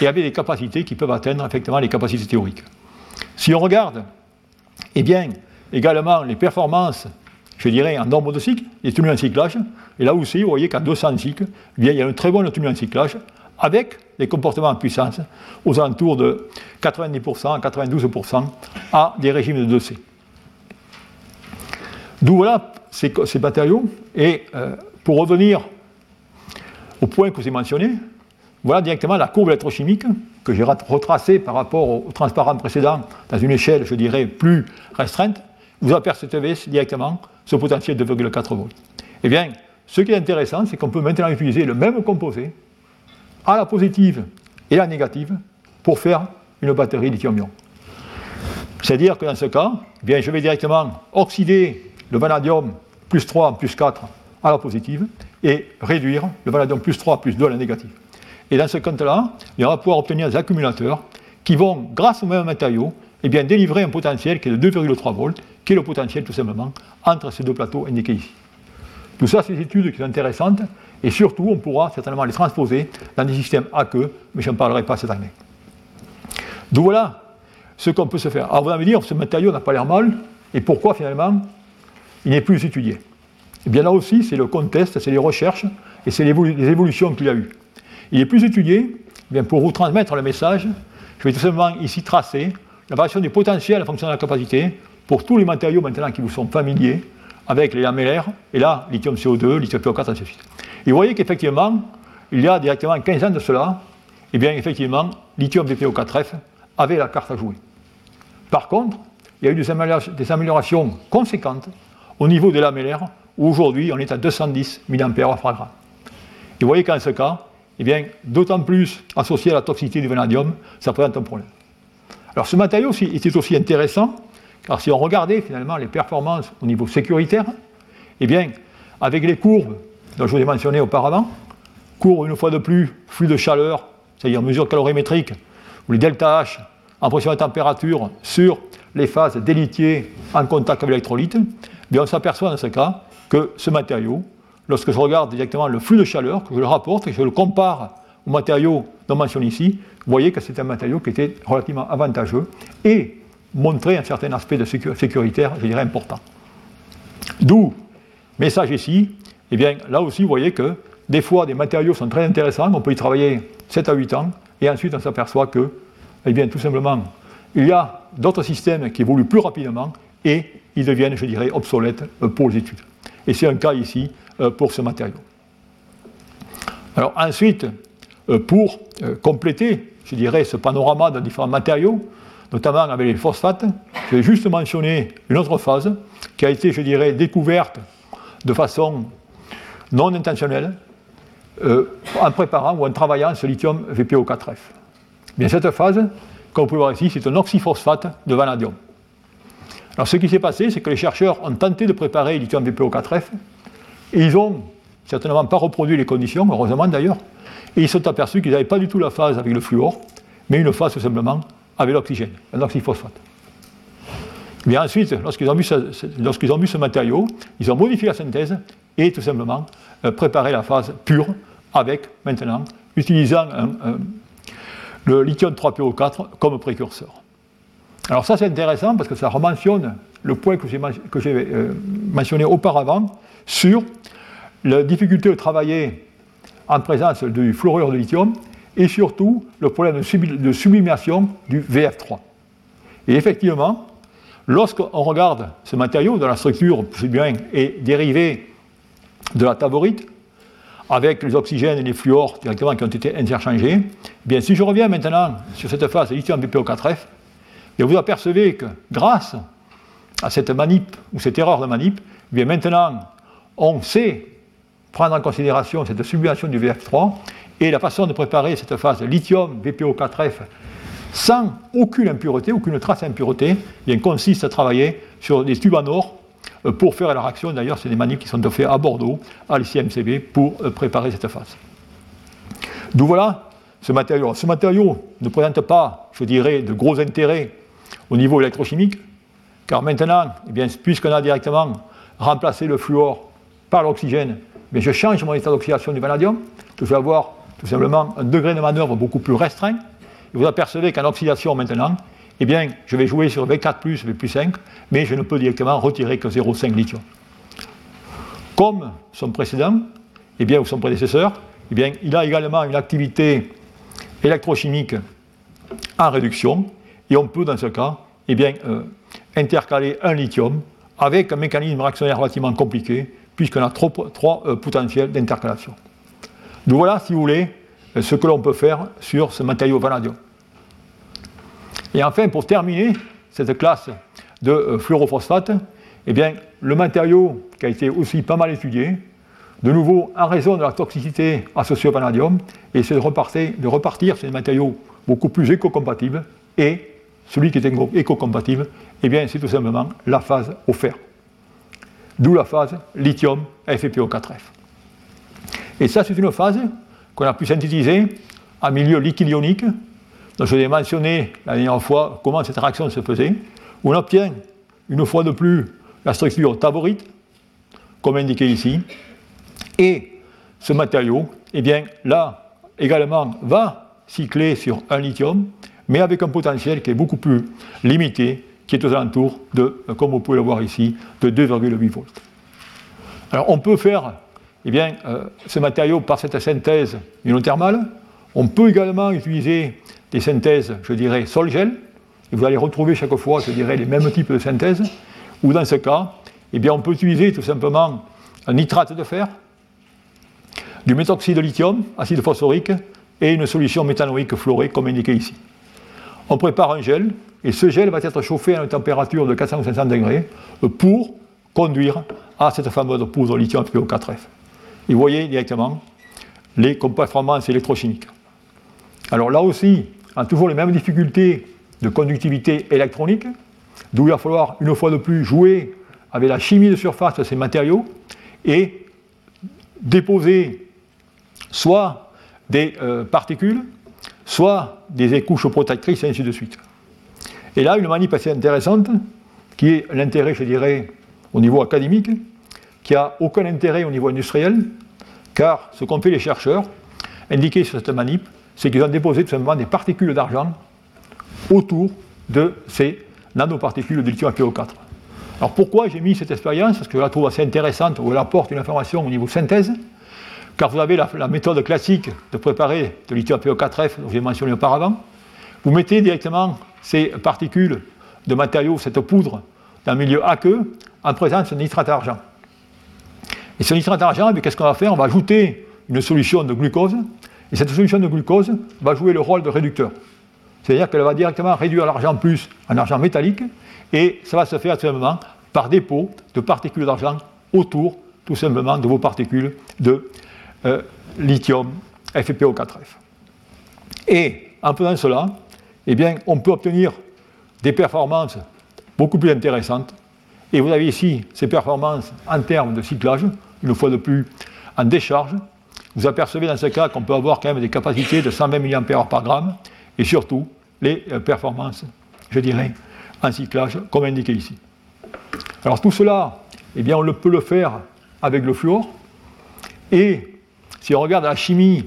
et avec des capacités qui peuvent atteindre effectivement les capacités théoriques. Si on regarde, eh bien, également les performances je dirais, en nombre de cycles, les tenues en cyclage. Et là aussi, vous voyez qu'à 200 cycles, eh il y a une très bonne tenue en cyclage avec des comportements en puissance aux alentours de 90% 92% à des régimes de 2C. D'où voilà ces, matériaux. Et euh, pour revenir au point que avez mentionné, voilà directement la courbe électrochimique que j'ai retracée par rapport au transparent précédent dans une échelle, je dirais, plus restreinte. Vous apercevez directement ce potentiel de 2,4 volts. Eh bien, ce qui est intéressant, c'est qu'on peut maintenant utiliser le même composé à la positive et à la négative pour faire une batterie lithium-ion. C'est-à-dire que dans ce cas, eh bien, je vais directement oxyder le vanadium plus 3 plus 4 à la positive et réduire le vanadium plus 3 plus 2 à la négative. Et dans ce cas-là, on va pouvoir obtenir des accumulateurs qui vont, grâce au même matériau, eh bien, délivrer un potentiel qui est de 2,3 volts, qui est le potentiel tout simplement entre ces deux plateaux indiqués ici. Tout ça, c'est des études qui sont intéressantes, et surtout, on pourra certainement les transposer dans des systèmes aqueux, mais je n'en parlerai pas cette année. Donc voilà ce qu'on peut se faire. Alors vous allez me dire, ce matériau n'a pas l'air mal, et pourquoi finalement? Il n'est plus étudié Et bien là aussi, c'est le contexte, c'est les recherches, et c'est les évolutions qu'il y a eu. Il est plus étudié, eh bien pour vous transmettre le message, je vais tout simplement ici tracer la variation du potentiel en fonction de la capacité pour tous les matériaux maintenant qui vous sont familiers, avec les lamellaires, et là, lithium CO2, lithium PO4, ainsi de suite. Et vous voyez qu'effectivement, il y a directement 15 ans de cela, et eh bien effectivement, lithium DPO4F avait la carte à jouer. Par contre, il y a eu des améliorations, conséquentes au niveau des lamellaires, où aujourd'hui on est à 210 mAh. Et vous voyez qu'en ce cas, eh d'autant plus associé à la toxicité du vanadium, ça présente un problème. Alors ce matériau était aussi intéressant, car si on regardait finalement les performances au niveau sécuritaire, eh bien, avec les courbes dont je vous ai mentionné auparavant, cours une fois de plus flux de chaleur, c'est-à-dire mesure calorimétrique, ou les delta H en pression et température sur les phases délitiées en contact avec l'électrolyte, on s'aperçoit dans ce cas que ce matériau, lorsque je regarde directement le flux de chaleur, que je le rapporte et que je le compare au matériau non mentionné ici, vous voyez que c'est un matériau qui était relativement avantageux et montrait un certain aspect de sécuritaire, je dirais, important. D'où, message ici, eh bien là aussi vous voyez que des fois des matériaux sont très intéressants, on peut y travailler 7 à 8 ans, et ensuite on s'aperçoit que, eh bien tout simplement, il y a d'autres systèmes qui évoluent plus rapidement et ils deviennent, je dirais, obsolètes euh, pour les études. Et c'est un cas ici euh, pour ce matériau. Alors ensuite, euh, pour compléter, je dirais, ce panorama de différents matériaux, notamment avec les phosphates, je vais juste mentionner une autre phase qui a été, je dirais, découverte de façon non intentionnelle en préparant ou en travaillant ce lithium VPO4F. Bien, cette phase, comme vous pouvez voir ici, c'est un oxyphosphate de vanadium. Alors ce qui s'est passé, c'est que les chercheurs ont tenté de préparer lithium VPO4F, et ils n'ont certainement pas reproduit les conditions, heureusement d'ailleurs, et ils se sont aperçus qu'ils n'avaient pas du tout la phase avec le fluor, mais une phase tout simplement avec l'oxygène, un oxyphosphate. Ensuite, lorsqu'ils ont, vu ce, ont vu ce matériau, ils ont modifié la synthèse et tout simplement euh, préparé la phase pure avec, maintenant, utilisant le lithium 3PO4 comme précurseur. Alors ça c'est intéressant parce que ça rementionne le point que j'ai euh, mentionné auparavant sur la difficulté de travailler en présence du fluorure de lithium et surtout le problème de sublimation du VF3. Et effectivement, lorsqu'on regarde ce matériau dont la structure bien est dérivée de la taborite, avec les oxygènes et les fluors directement qui ont été interchangés, bien si je reviens maintenant sur cette phase lithium BPO4F, et vous apercevez que grâce à cette manip, ou cette erreur de manip, bien maintenant, on sait prendre en considération cette sublimation du VF3 et la façon de préparer cette phase lithium VPO4F sans aucune impureté, aucune trace d'impureté, bien consiste à travailler sur des tubes en or euh, pour faire la réaction. D'ailleurs, c'est des manips qui sont faits à Bordeaux, à l'ICMCB, pour euh, préparer cette phase. D'où voilà ce matériau. Ce matériau ne présente pas, je dirais, de gros intérêts au niveau électrochimique, car maintenant, eh puisqu'on a directement remplacé le fluor par l'oxygène, je change mon état d'oxydation du vanadium, je vais avoir tout simplement un degré de manœuvre beaucoup plus restreint. Vous apercevez qu'en oxydation maintenant, eh je vais jouer sur V4+, V+5, mais je ne peux directement retirer que 0,5 lithium. Comme son précédent, eh ou son prédécesseur, il a également une activité électrochimique en réduction, et on peut dans ce cas eh bien, euh, intercaler un lithium avec un mécanisme réactionnaire relativement compliqué, puisqu'on a trois euh, potentiels d'intercalation. Donc voilà, si vous voulez, euh, ce que l'on peut faire sur ce matériau vanadium. Et enfin, pour terminer cette classe de fluorophosphate, eh bien, le matériau qui a été aussi pas mal étudié, de nouveau en raison de la toxicité associée au vanadium, et de repartir, de repartir sur des matériaux beaucoup plus éco-compatibles et celui qui est éco-compatible, eh bien, c'est tout simplement la phase au fer. D'où la phase lithium FePO4F. Et ça, c'est une phase qu'on a pu synthétiser en milieu liquide ionique. Donc, je l'ai mentionné la dernière fois comment cette réaction se faisait. On obtient, une fois de plus, la structure taborite, comme indiqué ici. Et ce matériau, eh bien, là, également, va cycler sur un lithium mais avec un potentiel qui est beaucoup plus limité, qui est aux alentours de, comme vous pouvez le voir ici, de 2,8 volts. Alors on peut faire eh bien, euh, ce matériau par cette synthèse unothermale. On peut également utiliser des synthèses, je dirais, sol-gel. Vous allez retrouver chaque fois, je dirais, les mêmes types de synthèses. Ou dans ce cas, eh bien, on peut utiliser tout simplement un nitrate de fer, du méthoxyde de lithium, acide phosphorique, et une solution méthanoïque fluorée, comme indiqué ici on prépare un gel, et ce gel va être chauffé à une température de 450 degrés pour conduire à cette fameuse poudre lithium PO4F. Et vous voyez directement les performances électrochimiques. Alors là aussi, on a toujours les mêmes difficultés de conductivité électronique, d'où il va falloir une fois de plus jouer avec la chimie de surface de ces matériaux et déposer soit des euh, particules, soit des couches protectrices, et ainsi de suite. Et là, une manip assez intéressante, qui est l'intérêt, je dirais, au niveau académique, qui n'a aucun intérêt au niveau industriel, car ce qu'ont fait les chercheurs, indiqué sur cette manip, c'est qu'ils ont déposé tout simplement des particules d'argent autour de ces nanoparticules de lithium PO4. Alors pourquoi j'ai mis cette expérience? Parce que je la trouve assez intéressante, où elle apporte une information au niveau synthèse, car vous avez la, méthode classique de préparer de lithium PO4F, dont j'ai mentionné auparavant. Vous mettez directement ces particules de matériaux, cette poudre, dans le milieu aqueux, en présence de nitrate d'argent. Et ce nitrate d'argent, eh qu'est-ce qu'on va faire? On va ajouter une solution de glucose, et cette solution de glucose va jouer le rôle de réducteur. C'est-à-dire qu'elle va directement réduire l'argent plus en argent métallique, et ça va se faire tout simplement par dépôt de particules d'argent autour, tout simplement, de vos particules de euh, lithium FePO4F. Et en faisant cela, eh bien, on peut obtenir des performances beaucoup plus intéressantes. Et vous avez ici ces performances en termes de cyclage, une fois de plus en décharge. Vous apercevez dans ce cas qu'on peut avoir quand même des capacités de 120 mAh par gramme, et surtout les euh, performances, je dirais, en cyclage, comme indiqué ici. Alors tout cela, eh bien, on peut le faire avec le fluor. Et si on regarde la chimie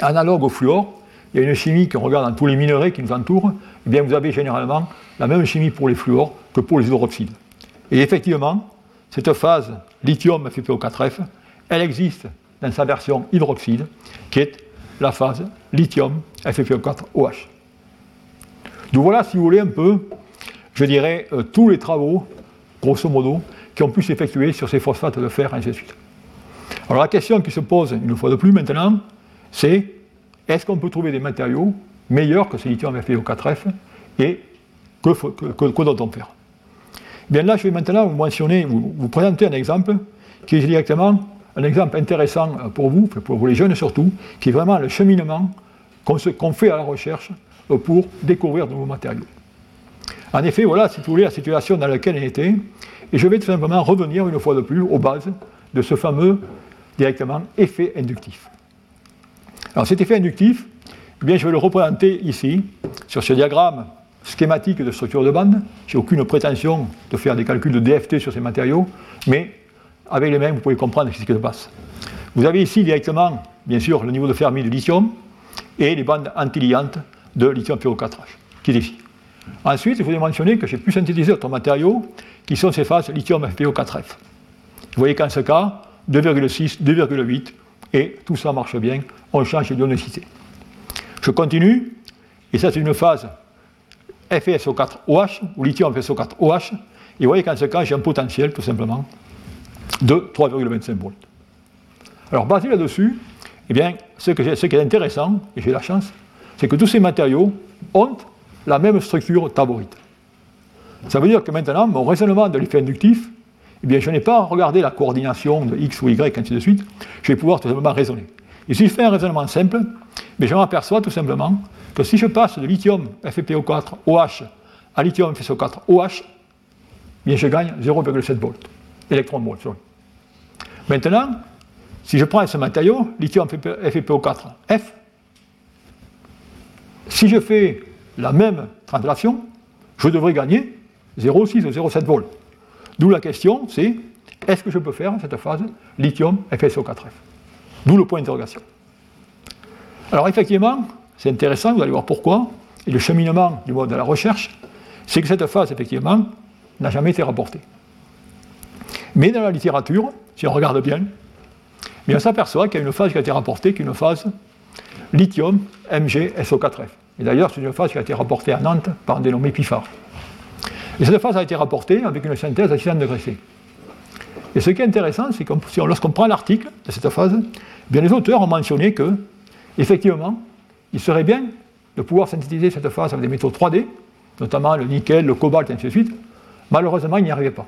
analogue au fluor, il y a une chimie qu'on regarde dans tous les minerais qui nous entourent, eh bien, vous avez généralement la même chimie pour les fluors que pour les hydroxydes. Et effectivement, cette phase lithium FePO4F, elle existe dans sa version hydroxyde, qui est la phase lithium FePO4OH. Donc voilà, si vous voulez, un peu, je dirais, euh, tous les travaux, grosso modo, qui ont pu s'effectuer sur ces phosphates de fer, ainsi de suite. Alors la question qui se pose une fois de plus maintenant, c'est est-ce qu'on peut trouver des matériaux meilleurs que ce lithium FeO4F et que, que, doit-on faire? Bien là, je vais maintenant vous mentionner, vous, présenter un exemple qui est directement un exemple intéressant pour vous, pour vous les jeunes surtout, qui est vraiment le cheminement qu'on fait à la recherche pour découvrir de nouveaux matériaux. En effet, voilà, si vous voulez, la situation dans laquelle on était, et je vais tout simplement revenir une fois de plus aux bases de ce fameux directement effet inductif. Alors cet effet inductif, eh bien, je vais le représenter ici, sur ce diagramme schématique de structure de bande. Je n'ai aucune prétention de faire des calculs de DFT sur ces matériaux, mais avec les mêmes, vous pouvez comprendre ce qui se passe. Vous avez ici directement, bien sûr, le niveau de Fermi de lithium et les bandes antiliantes de lithium PO4H, qui est ici. Ensuite, il faut mentionner que j'ai pu synthétiser d'autres matériaux qui sont ces phases lithium FPO4F. Vous voyez qu'en ce cas, 2,6, 2,8, et tout ça marche bien, on change d'ionicité. Je continue, et ça c'est une phase FeSO4OH, ou lithium FeSO4OH, et vous voyez qu'en ce cas, j'ai un potentiel, tout simplement, de 3,25 volts. Alors, basé là-dessus, eh bien, ce, ce qui est intéressant, et j'ai la chance, c'est que tous ces matériaux ont la même structure taborite. Ça veut dire que maintenant, mon raisonnement de l'effet inductif, eh bien, je n'ai pas regardé la coordination de x ou y, ainsi de suite, je vais pouvoir tout simplement raisonner. Et si je fais un raisonnement simple, mais je m'aperçois tout simplement que si je passe de lithium FePO4 OH à lithium FeSO4 OH, bien je gagne 0,7 volts, électron volts. Maintenant, si je prends ce matériau, lithium FePO4 F, si je fais la même translation, je devrais gagner 0,6 ou 0,7 volts. D'où la question, c'est est-ce que je peux faire cette phase lithium FSO4F D'où le point d'interrogation. Alors effectivement, c'est intéressant, vous allez voir pourquoi, et le cheminement du mode de la recherche, c'est que cette phase, effectivement, n'a jamais été rapportée. Mais dans la littérature, si on regarde bien, on s'aperçoit qu'il y a une phase qui a été rapportée, qui est une phase lithium MgSO4F. Et d'ailleurs, c'est une phase qui a été rapportée à Nantes par un dénommé Pifard. Et cette phase a été rapportée avec une synthèse à 600 degrés. Et ce qui est intéressant, c'est que lorsqu'on prend l'article de cette phase, eh bien les auteurs ont mentionné que, effectivement, il serait bien de pouvoir synthétiser cette phase avec des métaux 3D, notamment le nickel, le cobalt, et ainsi de suite. Malheureusement, il n'y arrivait pas.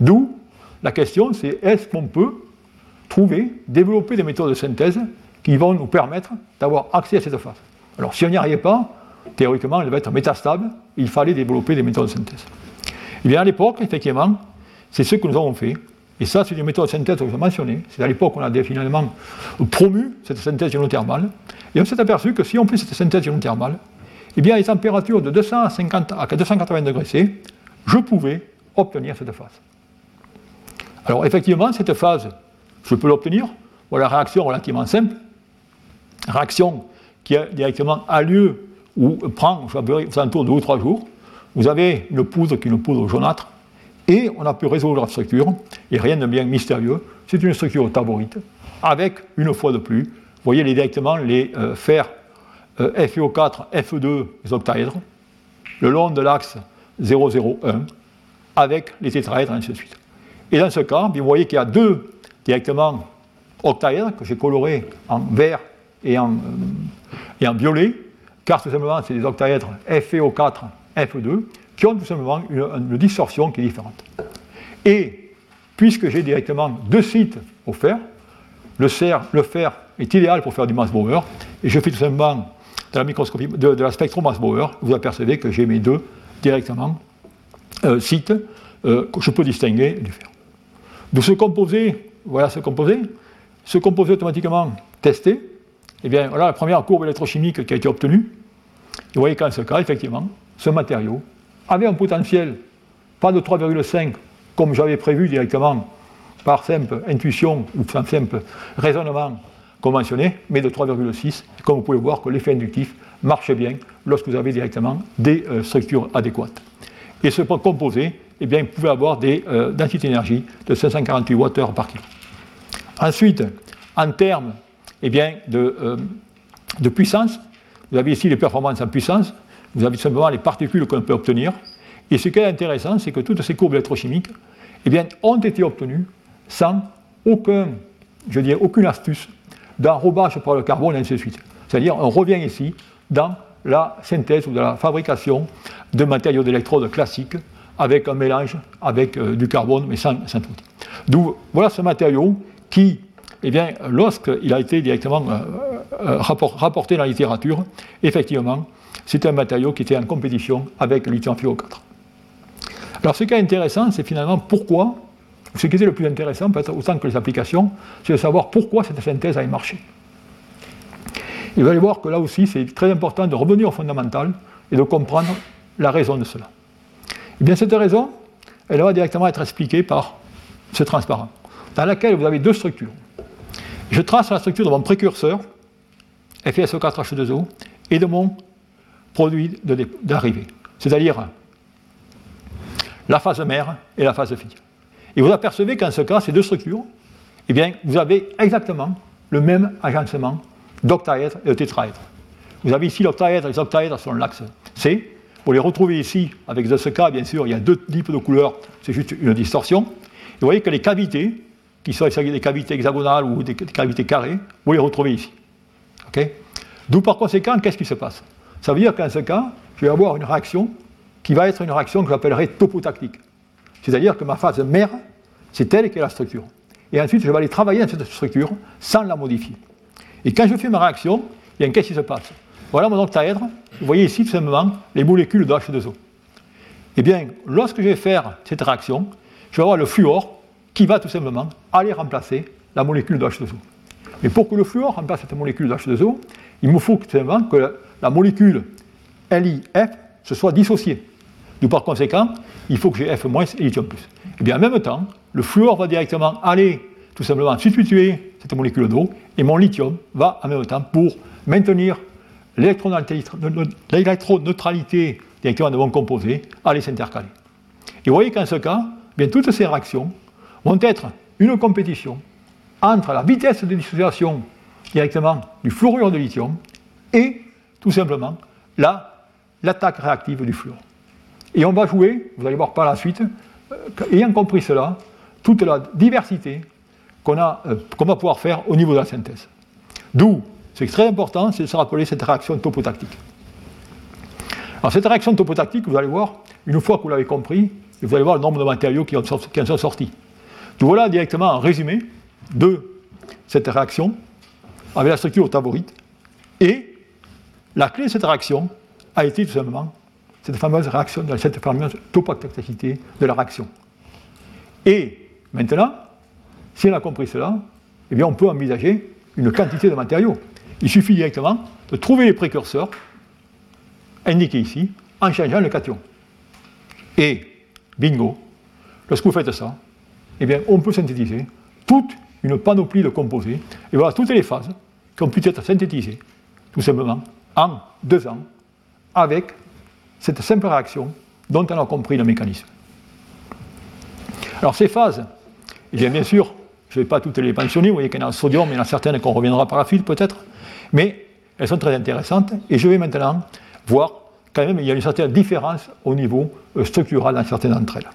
D'où la question, c'est est-ce qu'on peut trouver, développer des méthodes de synthèse qui vont nous permettre d'avoir accès à cette phase. Alors si on n'y arrivait pas, théoriquement, elle va être métastable, il fallait développer des méthodes de synthèse. Et eh bien à l'époque, effectivement, c'est ce que nous avons fait. Et ça, c'est une méthode de synthèse que je mentionnais. C'est à l'époque qu'on a finalement promu cette synthèse ionothermale. Et on s'est aperçu que si on fait cette synthèse ionothermale, eh bien, à les températures de 250 à 280 degrés C, je pouvais obtenir cette phase. Alors, effectivement, cette phase, je peux l'obtenir. Voilà, réaction relativement simple. Réaction qui directement a lieu ou prend, je aux alentours de 2 ou 3 jours. Vous avez une poudre qui est une poudre jaunâtre et on a pu résoudre la structure, et rien de bien mystérieux, c'est une structure taborite, avec, une fois de plus, vous voyez directement les euh, fer euh, FeO4, Fe2, les octaèdres, le long de l'axe 001, avec les tétraèdres, ainsi de suite. Et dans ce cas, vous voyez qu'il y a deux directement octaèdres que j'ai colorés en vert et en, euh, et en violet, car tout simplement c'est des octaèdres FeO4, Fe2, qui ont tout simplement une, distorsion qui est différente. Et puisque j'ai directement deux sites au fer, le, fer est idéal pour faire du mass Bauer, et je fais tout simplement de la microscopie, de, la spectrum mass Bauer, vous apercevez que j'ai mes deux directement euh, sites euh, que je peux distinguer du fer. De ce composé, voilà ce composé, ce composé automatiquement testé, eh bien voilà la première courbe électrochimique qui a été obtenue. vous voyez qu'en ce cas, effectivement, ce matériau avait un potentiel, pas de 3,5 comme j'avais prévu directement par simple intuition ou simple raisonnement conventionné, mais de 3,6. Comme vous pouvez voir que l'effet inductif marche bien lorsque vous avez directement des euh, structures adéquates. Et ce composé, eh bien, il pouvait avoir des euh, densités d'énergie de 548 Wh par kilo. Ensuite, en termes eh bien, de, euh, de puissance, vous avez ici les performances en puissance vous avez simplement les particules qu'on peut obtenir. Et ce qui est intéressant, c'est que toutes ces courbes électrochimiques eh bien, ont été obtenues sans aucun, je dirais, aucune astuce d'enrobage par le carbone, et ainsi de suite. C'est-à-dire, on revient ici dans la synthèse ou de la fabrication de matériaux d'électrodes classiques avec un mélange avec euh, du carbone, mais sans, sans D'où, voilà ce matériau qui, eh bien, lorsqu'il a été directement euh, euh, rapporté dans la littérature, effectivement, c'est un matériau qui était en compétition avec le lithium FiO4. Alors ce qui est intéressant, c'est finalement pourquoi, ce qui était le plus intéressant, peut-être autant que les applications, c'est de savoir pourquoi cette synthèse a marché. Et vous allez voir que là aussi, c'est très important de revenir au fondamental et de comprendre la raison de cela. Eh bien cette raison, elle va directement être expliquée par ce transparent, dans lequel vous avez deux structures. Je trace la structure de mon précurseur, FeSO4H2O, et de mon produit d'arrivée, c'est-à-dire la phase mère et la phase fille. Et vous apercevez qu'en ce cas, ces deux structures, eh bien, vous avez exactement le même agencement d'octaèdre et de tétraèdre. Vous avez ici l'octaèdre et les octaèdres sur l'axe C. Vous les retrouvez ici, avec dans ce cas, bien sûr, il y a deux types de couleurs, c'est juste une distorsion. Et vous voyez que les cavités, qui sont des cavités hexagonales ou des cavités carrées, vous les retrouvez ici. D'où par conséquent, qu'est-ce qui se passe? Ça veut dire qu'en ce cas, je vais avoir une réaction qui va être une réaction que j'appellerai topotactique. C'est-à-dire que ma phase mère, c'est elle qui est la structure. Et ensuite, je vais aller travailler dans cette structure sans la modifier. Et quand je fais ma réaction, a qu'est-ce qui se passe? Voilà mon octaèdre. Vous voyez ici tout simplement les molécules de H2O. Eh bien, lorsque je vais faire cette réaction, je vais avoir le fluor qui va tout simplement aller remplacer la molécule de H2O. Mais pour que le fluor remplace cette molécule de H2O, il me faut tout simplement que la molécule LiF se soit dissociée. Donc par conséquent, il faut que j'ai F- et lithium+. Et bien en même temps, le fluor va directement aller tout simplement substituer cette molécule d'eau, et mon lithium va en même temps pour maintenir l'électroneutralité directement de mon composé, aller s'intercaler. Et vous voyez qu'en ce cas, bien, toutes ces réactions vont être une compétition entre la vitesse de dissociation directement du fluorure de lithium et tout simplement l'attaque réactive du fluor. Et on va jouer, vous allez voir par la suite, euh, ayant compris cela, toute la diversité qu'on euh, va pouvoir faire au niveau de la synthèse. D'où, c'est très important, c'est de se rappeler cette réaction topotactique. Alors cette réaction topotactique, vous allez voir, une fois que vous l'avez compris, vous allez voir le nombre de matériaux qui en sont sortis. Voilà directement un résumé de cette réaction avec la structure taborite et la clé de cette réaction a été tout simplement cette fameuse réaction, cette fameuse topotacticité de la réaction. Et maintenant, si on a compris cela, eh bien on peut envisager une quantité de matériaux. Il suffit directement de trouver les précurseurs indiqués ici en changeant le cation. Et bingo, lorsque vous faites ça, eh bien on peut synthétiser toute une panoplie de composés, et voilà toutes les phases qui ont pu être synthétisées, tout simplement, en deux ans, avec cette simple réaction dont on a compris le mécanisme. Alors ces phases, eh bien, sûr, je ne vais pas toutes les mentionner, vous voyez qu'il y en a en sodium, il y en a certaines qu'on reviendra par la suite peut-être, mais elles sont très intéressantes, et je vais maintenant voir quand même il y a une certaine différence au niveau euh, structural dans certaines d'entre elles.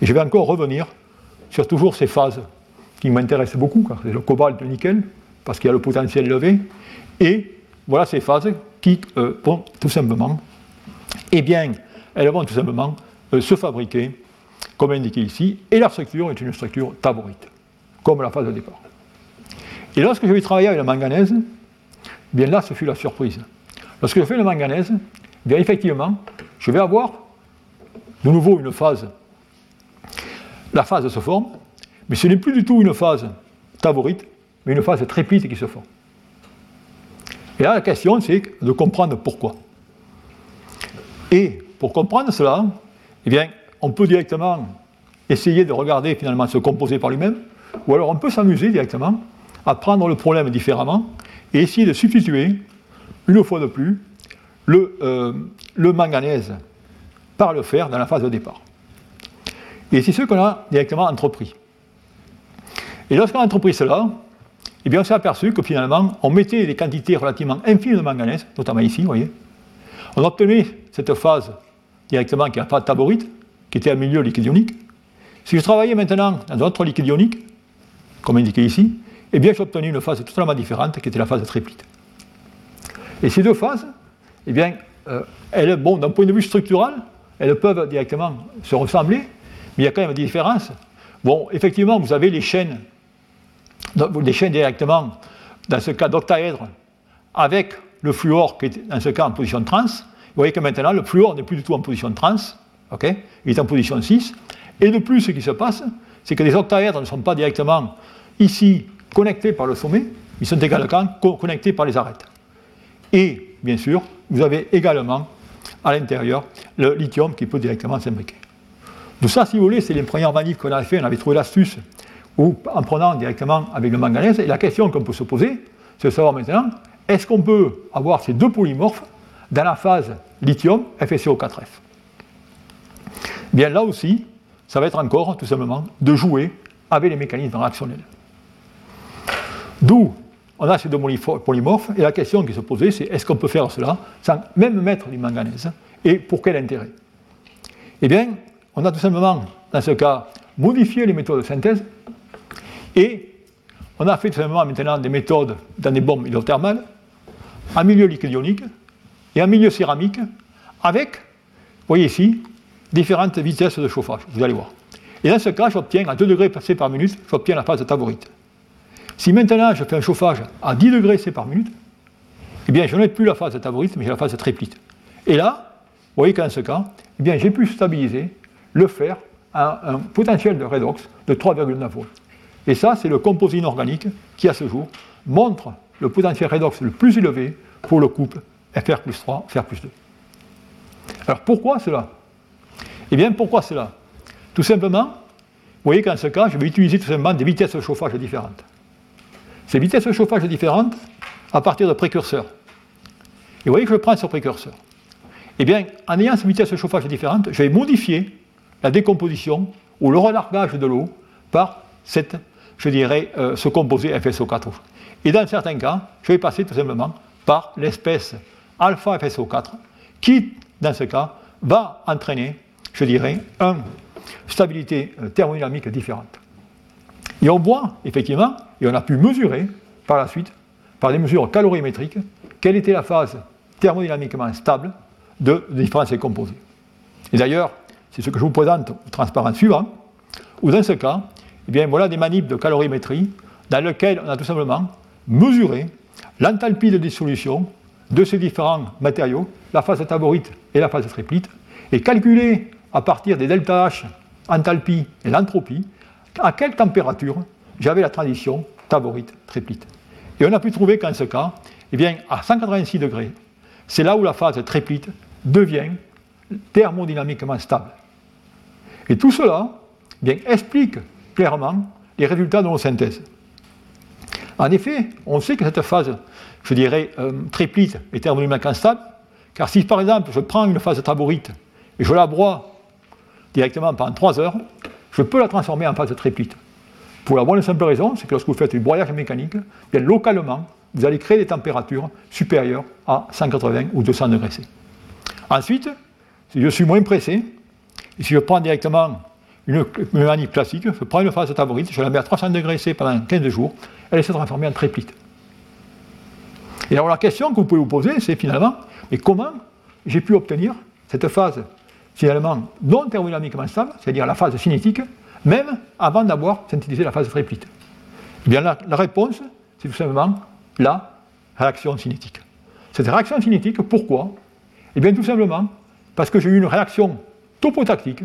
Et je vais encore revenir sur toujours ces phases qui m'intéressent beaucoup, c'est le cobalt, le nickel, parce qu'il y a le potentiel élevé, et voilà ces phases qui euh, vont tout simplement, eh bien, elles vont tout simplement euh, se fabriquer, comme indiqué ici, et la structure est une structure taborite, comme la phase de départ. Et lorsque je vais travailler avec la manganèse, eh bien là, ce fut la surprise. Lorsque je fais le manganèse, eh bien effectivement, je vais avoir de nouveau une phase. La phase se forme, mais ce n'est plus du tout une phase taborite, mais une phase triplite qui se forme. Et là, la question, c'est de comprendre pourquoi. Et pour comprendre cela, eh bien, on peut directement essayer de regarder finalement ce composé par lui-même, ou alors on peut s'amuser directement à prendre le problème différemment et essayer de substituer, une fois de plus, le, euh, le manganèse par le fer dans la phase de départ. Et c'est ce qu'on a directement entrepris. Et lorsqu'on a entrepris cela, eh bien on s'est aperçu que finalement, on mettait des quantités relativement infimes de manganèse, notamment ici, vous voyez. On obtenait cette phase directement qui n'a pas de taborite, qui était un milieu liquide ionique. Si je travaillais maintenant dans un autre liquide ionique, comme indiqué ici, eh bien j'obtenais une phase totalement différente qui était la phase triplite. Et ces deux phases, eh bien, euh, elles, bon, d'un point de vue structural, elles peuvent directement se ressembler, mais il y a quand même des différences. Bon, effectivement, vous avez les chaînes, des chaînes directement, dans ce cas d'octaèdre, avec le fluor qui est dans ce cas en position trans. Vous voyez que maintenant, le fluor n'est plus du tout en position trans, il est en position 6. Et de plus, ce qui se passe, c'est que les octaèdres ne sont pas directement ici connectés par le sommet, ils sont également connectés par les arêtes. Et, bien sûr, vous avez également à l'intérieur le lithium qui peut directement s'imbriquer. Tout ça, si vous voulez, c'est les premières manifs qu'on avait fait. On avait trouvé l'astuce en prenant directement avec le manganèse. Et la question qu'on peut se poser, c'est de savoir maintenant, est-ce qu'on peut avoir ces deux polymorphes dans la phase lithium FeCO4F Bien là aussi, ça va être encore tout simplement de jouer avec les mécanismes réactionnels. D'où on a ces deux polymorphes, et la question qui se posait, c'est est-ce qu'on peut faire cela sans même mettre du manganèse? Et pour quel intérêt? Eh bien, on a tout simplement, dans ce cas, modifié les méthodes de synthèse, et on a fait tout simplement maintenant des méthodes dans des bombes hydrothermales, en milieu liquide ionique et en milieu céramique, avec, vous voyez ici, différentes vitesses de chauffage, vous allez voir. Et dans ce cas, j'obtiens, à 2 degrés passés par minute, j'obtiens la phase de taborite. Si maintenant je fais un chauffage à 10 degrés C par minute, eh bien je n'ai plus la phase de taborite, mais j'ai la phase de triplite. Et là, vous voyez qu'en ce cas, eh bien j'ai pu stabiliser le fer à un potentiel de redox de 3,9 volts. Et ça, c'est le composé inorganique qui, à ce jour, montre le potentiel redox le plus élevé pour le couple Fr plus 3, Fr plus 2. Alors pourquoi cela? Eh bien, pourquoi cela? Tout simplement, vous voyez qu'en ce cas, je vais utiliser tout simplement des vitesses de chauffage différentes. Ces vitesses de chauffage différentes à partir de précurseurs. Et vous voyez que je prends ce précurseur. Eh bien, en ayant ces vitesses de chauffage différentes, je vais modifier la décomposition ou le relargage de l'eau par cette, je euh, ce composé FSO4. Et dans certains cas, je vais passer tout simplement par l'espèce alpha FSO4 qui, dans ce cas, va entraîner, je dirais, une stabilité euh, thermodynamique différente. Et on voit, effectivement, et on a pu mesurer par la suite, par des mesures calorimétriques, quelle était la phase thermodynamiquement stable de, différents composés. Et d'ailleurs, c'est ce que je vous présente au transparent suivant, où dans ce cas, eh bien, voilà des manips de calorimétrie dans lesquelles on a tout simplement mesuré l'enthalpie de dissolution de ces différents matériaux, la phase taborite et la phase triplite, et calculé à partir des delta H, enthalpie et l'entropie, à quelle température j'avais la transition taborite-triplite. Et on a pu trouver qu'en ce cas, eh bien, à 186 degrés, c'est là où la phase triplite devient thermodynamiquement stable. Et tout cela bien, explique clairement les résultats de nos synthèses. En effet, on sait que cette phase, je dirais, euh, triplite est thermodynamiquement stable, car si par exemple je prends une phase taborite et je la broie directement pendant 3 heures, je peux la transformer en phase triplite. Pour la bonne simple raison, c'est que lorsque vous faites du broyage mécanique, bien localement, vous allez créer des températures supérieures à 180 ou 200 degrés C. Ensuite, si je suis moins pressé, si je prends directement une, manip classique, je prends une phase taborite, je la mets à 300 degrés C pendant 15 jours, elle se transformer en triplite. Et alors la question que vous pouvez vous poser, c'est finalement, mais comment j'ai pu obtenir cette phase finalement non thermodynamiquement stable, c'est-à-dire la phase cinétique, même avant d'avoir synthétisé la phase triplite Eh bien la, la réponse, c'est tout simplement la réaction cinétique. Cette réaction cinétique, pourquoi? Eh bien tout simplement parce que j'ai eu une réaction topotactique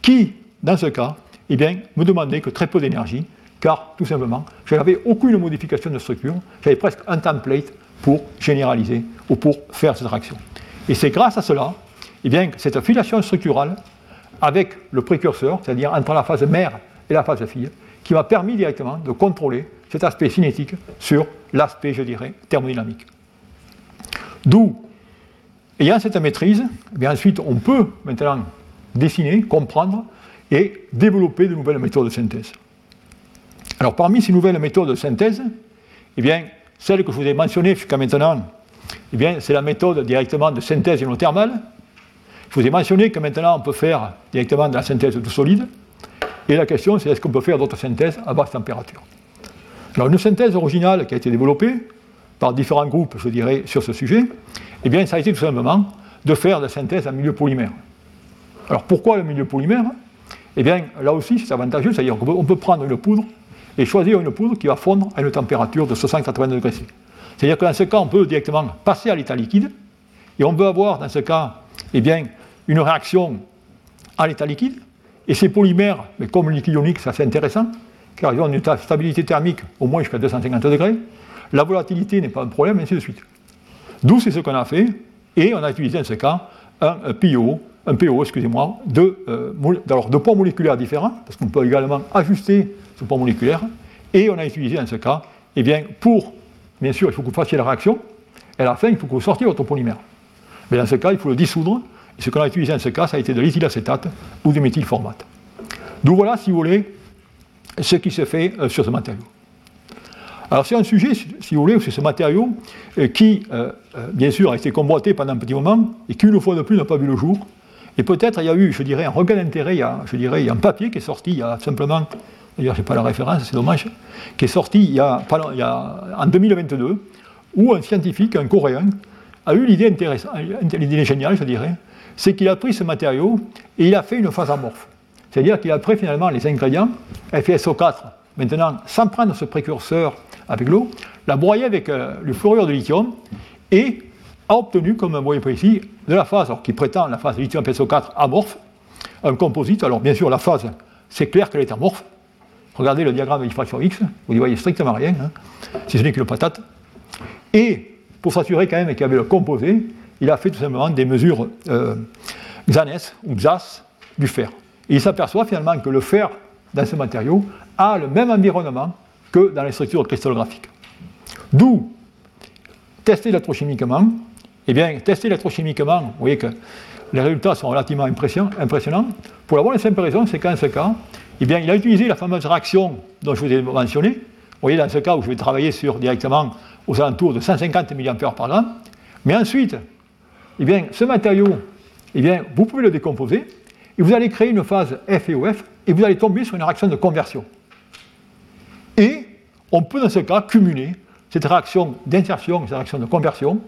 qui, dans ce cas, eh bien, me demandait que très peu d'énergie, car tout simplement, je n'avais aucune modification de structure, j'avais presque un template pour généraliser ou pour faire cette réaction. Et c'est grâce à cela, eh bien, cette filiation structurale avec le précurseur, c'est-à-dire entre la phase mère et la phase fille, qui m'a permis directement de contrôler cet aspect cinétique sur l'aspect, je dirais, thermodynamique. D'où, ayant cette maîtrise, eh bien ensuite on peut maintenant dessiner, comprendre et développer de nouvelles méthodes de synthèse. Alors parmi ces nouvelles méthodes de synthèse, eh bien, celle que je vous ai mentionnée jusqu'à maintenant, eh c'est la méthode directement de synthèse ionothermale. Je vous ai mentionné que maintenant on peut faire directement de la synthèse de solide. Et la question c'est est-ce qu'on peut faire d'autres synthèses à basse température? Alors une synthèse originale qui a été développée par différents groupes, je dirais, sur ce sujet, eh bien, ça a été tout simplement de faire de la synthèse en milieu polymère. Alors pourquoi le milieu polymère? Eh bien, là aussi, c'est avantageux, c'est-à-dire qu'on peut prendre une poudre et choisir une poudre qui va fondre à une température de 60-80 degrés C. C'est-à-dire que dans ce cas, on peut directement passer à l'état liquide et on peut avoir dans ce cas eh bien, une réaction à l'état liquide. Et ces polymères, mais comme le liquide ionique, c'est assez intéressant, car ils ont une stabilité thermique au moins jusqu'à 250 degrés. La volatilité n'est pas un problème, et ainsi de suite. D'où c'est ce qu'on a fait, et on a utilisé dans ce cas un, PO, un PO, excusez-moi, de, euh, poids moléculaires différents, parce qu'on peut également ajuster ce poids moléculaire, et on a utilisé dans ce cas, eh bien, pour, bien sûr, il faut que vous fassiez la réaction, et à la fin, il faut que vous sortiez votre polymère. Mais dans ce cas, il faut le dissoudre, et ce qu'on a utilisé dans ce cas, ça a été de l'éthylacétate ou du méthylformate. D'où voilà, si vous voulez, ce qui se fait euh, sur ce matériau. Alors c'est un sujet, si vous voulez, c'est ce matériau euh, qui, euh, bien sûr, a été convoité pendant un petit moment et qui, une fois de plus, n'a pas vu le jour. Et peut-être il y a eu, je dirais, un regain d'intérêt, je dirais, il y a un papier qui est sorti il y a simplement, d'ailleurs je n'ai pas la référence, c'est dommage, qui est sorti il y, a, en 2022, où un scientifique, un Coréen, a eu l'idée intéressante, l'idée géniale, je dirais, c'est qu'il a pris ce matériau et il a fait une phase amorphe. C'est-à-dire qu'il a pris finalement les ingrédients, FeSO4, maintenant sans prendre ce précurseur avec l'eau, l'a broyé avec euh, le fluorure de lithium et a obtenu, comme voyez ici, de la phase, qui prétend la phase lithium FeSO4 amorphe, un composite. Alors bien sûr, la phase, c'est clair qu'elle est amorphe. Regardez le diagramme de diffraction X, vous n'y voyez strictement rien, hein, si ce n'est qu'une patate. Et pour s'assurer quand même qu'il y avait le composé, il a fait tout simplement des mesures euh, XANES ou XAS du fer. Et il s'aperçoit finalement que le fer dans ce matériau a le même environnement que dans les structures cristallographiques. D'où tester électrochimiquement. Eh bien, tester électrochimiquement, vous voyez que les résultats sont relativement impressionnants. Pour la bonne simple raison, c'est qu'en ce cas, eh bien, il a utilisé la fameuse réaction dont je vous ai mentionné. Vous voyez, dans ce cas où je vais travailler sur directement aux alentours de 150 mA par an. Mais ensuite, eh bien, ce matériau, eh bien, vous pouvez le décomposer et vous allez créer une phase F et vous allez tomber sur une réaction de conversion. Et on peut dans ce cas cumuler cette réaction d'insertion et cette réaction de conversion.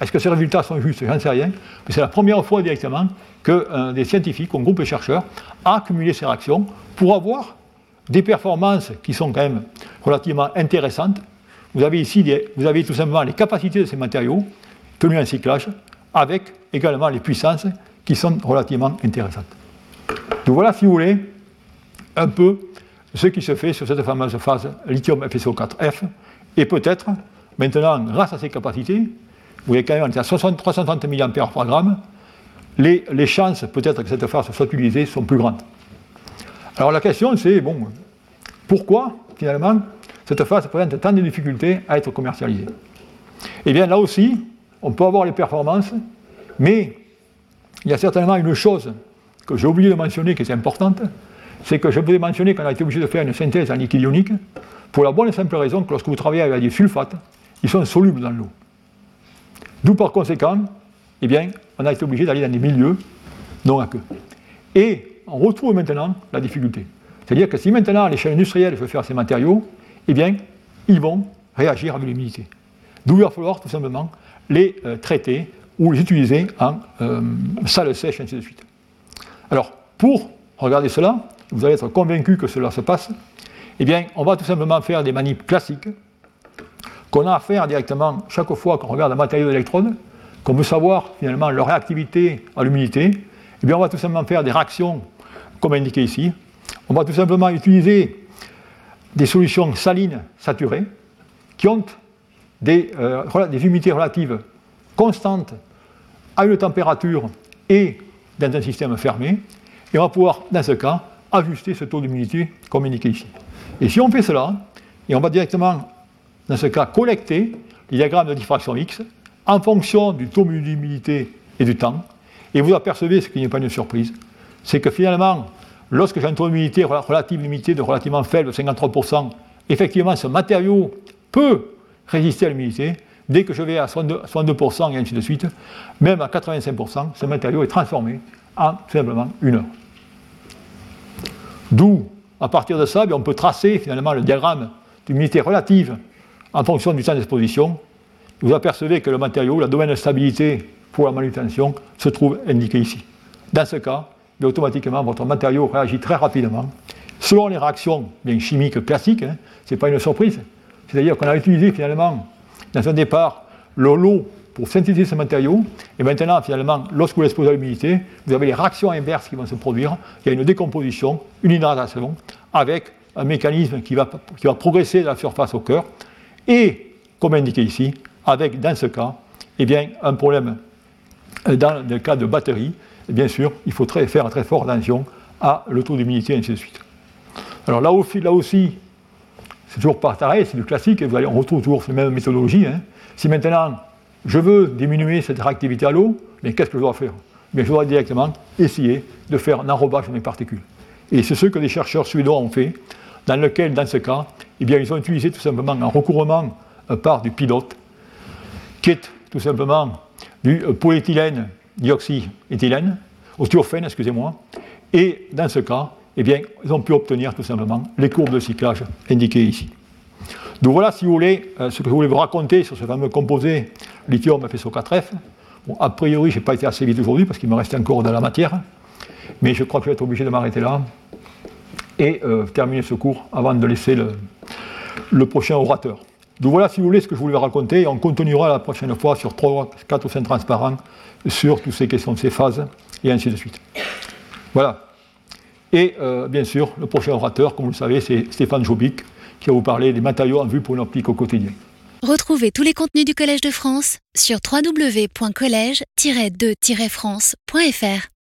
Est-ce que ces résultats sont justes? J'en sais rien. Mais c'est la première fois directement que des scientifiques, un groupe de chercheurs, a cumulé ces réactions pour avoir des performances qui sont quand même relativement intéressantes. Vous avez ici vous avez tout simplement les capacités de ces matériaux tenus en cyclage, avec également les puissances qui sont relativement intéressantes. Donc voilà, si vous voulez, un peu ce qui se fait sur cette fameuse phase lithium FeSO4F. Et peut-être, maintenant, grâce à ces capacités, vous voyez quand même, à 330 mA par gramme, les, les chances peut-être que cette phase soit utilisée sont plus grandes. Alors la question c'est, bon, pourquoi finalement cette phase présente tant de difficultés à être commercialisée? Eh bien là aussi, on peut avoir les performances, mais il y a certainement une chose que j'ai oublié de mentionner qui est importante, c'est que je voulais mentionner qu'on a été obligé de faire une synthèse en liquide ionique pour la bonne et simple raison que lorsque vous travaillez avec des sulfates, ils sont solubles dans l'eau. D'où par conséquent, eh bien, on a été obligé d'aller dans des milieux non aqueux. Et on retrouve maintenant la difficulté. C'est-à-dire que si maintenant à l'échelle industrielle je veux faire ces matériaux, eh bien, ils vont réagir avec l'humidité. D'où il va falloir tout simplement les euh, traiter ou les utiliser en euh, salle sèche, ainsi de suite. Alors, pour regarder cela, vous allez être convaincu que cela se passe, eh bien, on va tout simplement faire des manips classiques qu'on a à faire directement chaque fois qu'on regarde un matériau d'électrode, qu'on veut savoir finalement leur réactivité à l'humidité, eh bien, on va tout simplement faire des réactions comme indiqué ici. On va tout simplement utiliser des solutions salines saturées qui ont des, euh, des humidités relatives constantes à une température et dans un système fermé. Et on va pouvoir, dans ce cas, ajuster ce taux d'humidité comme indiqué ici. Et si on fait cela, et on va directement, dans ce cas, collecter les diagrammes de diffraction X en fonction du taux d'humidité et du temps, et vous apercevez, ce qui n'est pas une surprise, c'est que finalement, lorsque j'ai un taux d'humidité relative d'humidité de relativement faible, 53%, effectivement, ce matériau peut résister à l'humidité. Dès que je vais à 62%, et ainsi de suite, même à 85%, ce matériau est transformé en simplement une heure. D'où, à partir de ça, on peut tracer finalement le diagramme d'humidité relative en fonction du temps d'exposition. Vous apercevez que le matériau, la domaine de stabilité pour la manutention, se trouve indiqué ici. Dans ce cas, automatiquement, votre matériau réagit très rapidement. Selon les réactions bien chimiques classiques, hein, ce n'est pas une surprise. C'est-à-dire qu'on a utilisé finalement, dans un départ, le pour synthétiser ce matériau. Et maintenant, finalement, lorsque vous l'exposez à l'humidité, vous avez les réactions inverses qui vont se produire. Il y a une décomposition, une hydratation, avec un mécanisme qui va, qui va progresser de la surface au cœur. Et, comme indiqué ici, avec, dans ce cas, eh bien, un problème euh, dans le cas de batterie. bien sûr, il faut très, faire très fort attention à le taux d'humidité, ainsi de suite. Alors là aussi, là aussi c'est toujours pareil, c'est du classique, vous allez, on retrouve toujours la même méthodologie. Hein. Si maintenant je veux diminuer cette réactivité à l'eau, mais qu'est-ce que je dois faire? Je dois directement essayer de faire un enrobage de mes particules. Et c'est ce que les chercheurs suédois ont fait, dans lequel, dans ce cas, eh bien, ils ont utilisé tout simplement un recouvrement euh, par du pilote, qui est tout simplement du euh, polyéthylène dioxyéthylène, au excusez-moi, et dans ce cas, eh bien, ils ont pu obtenir tout simplement les courbes de cyclage indiquées ici. Donc voilà, si vous voulez, euh, ce que je voulais vous raconter sur ce fameux composé lithium FSO4F. Bon, a priori, je n'ai pas été assez vite aujourd'hui parce qu'il me reste encore de la matière, mais je crois que je vais être obligé de m'arrêter là et euh, terminer ce cours avant de laisser le, prochain orateur. Donc voilà, si vous voulez, ce que je voulais raconter, et on continuera la prochaine fois sur 3, 4 ou 5 transparents sur toutes ces questions de ces phases, et ainsi de suite. Voilà. Et euh, bien sûr, le prochain orateur, comme vous le savez, c'est Stéphane Jobic, qui va vous parler des matériaux en vue pour une optique au quotidien. Retrouvez tous les contenus du Collège de France sur www.colège-2-france.fr.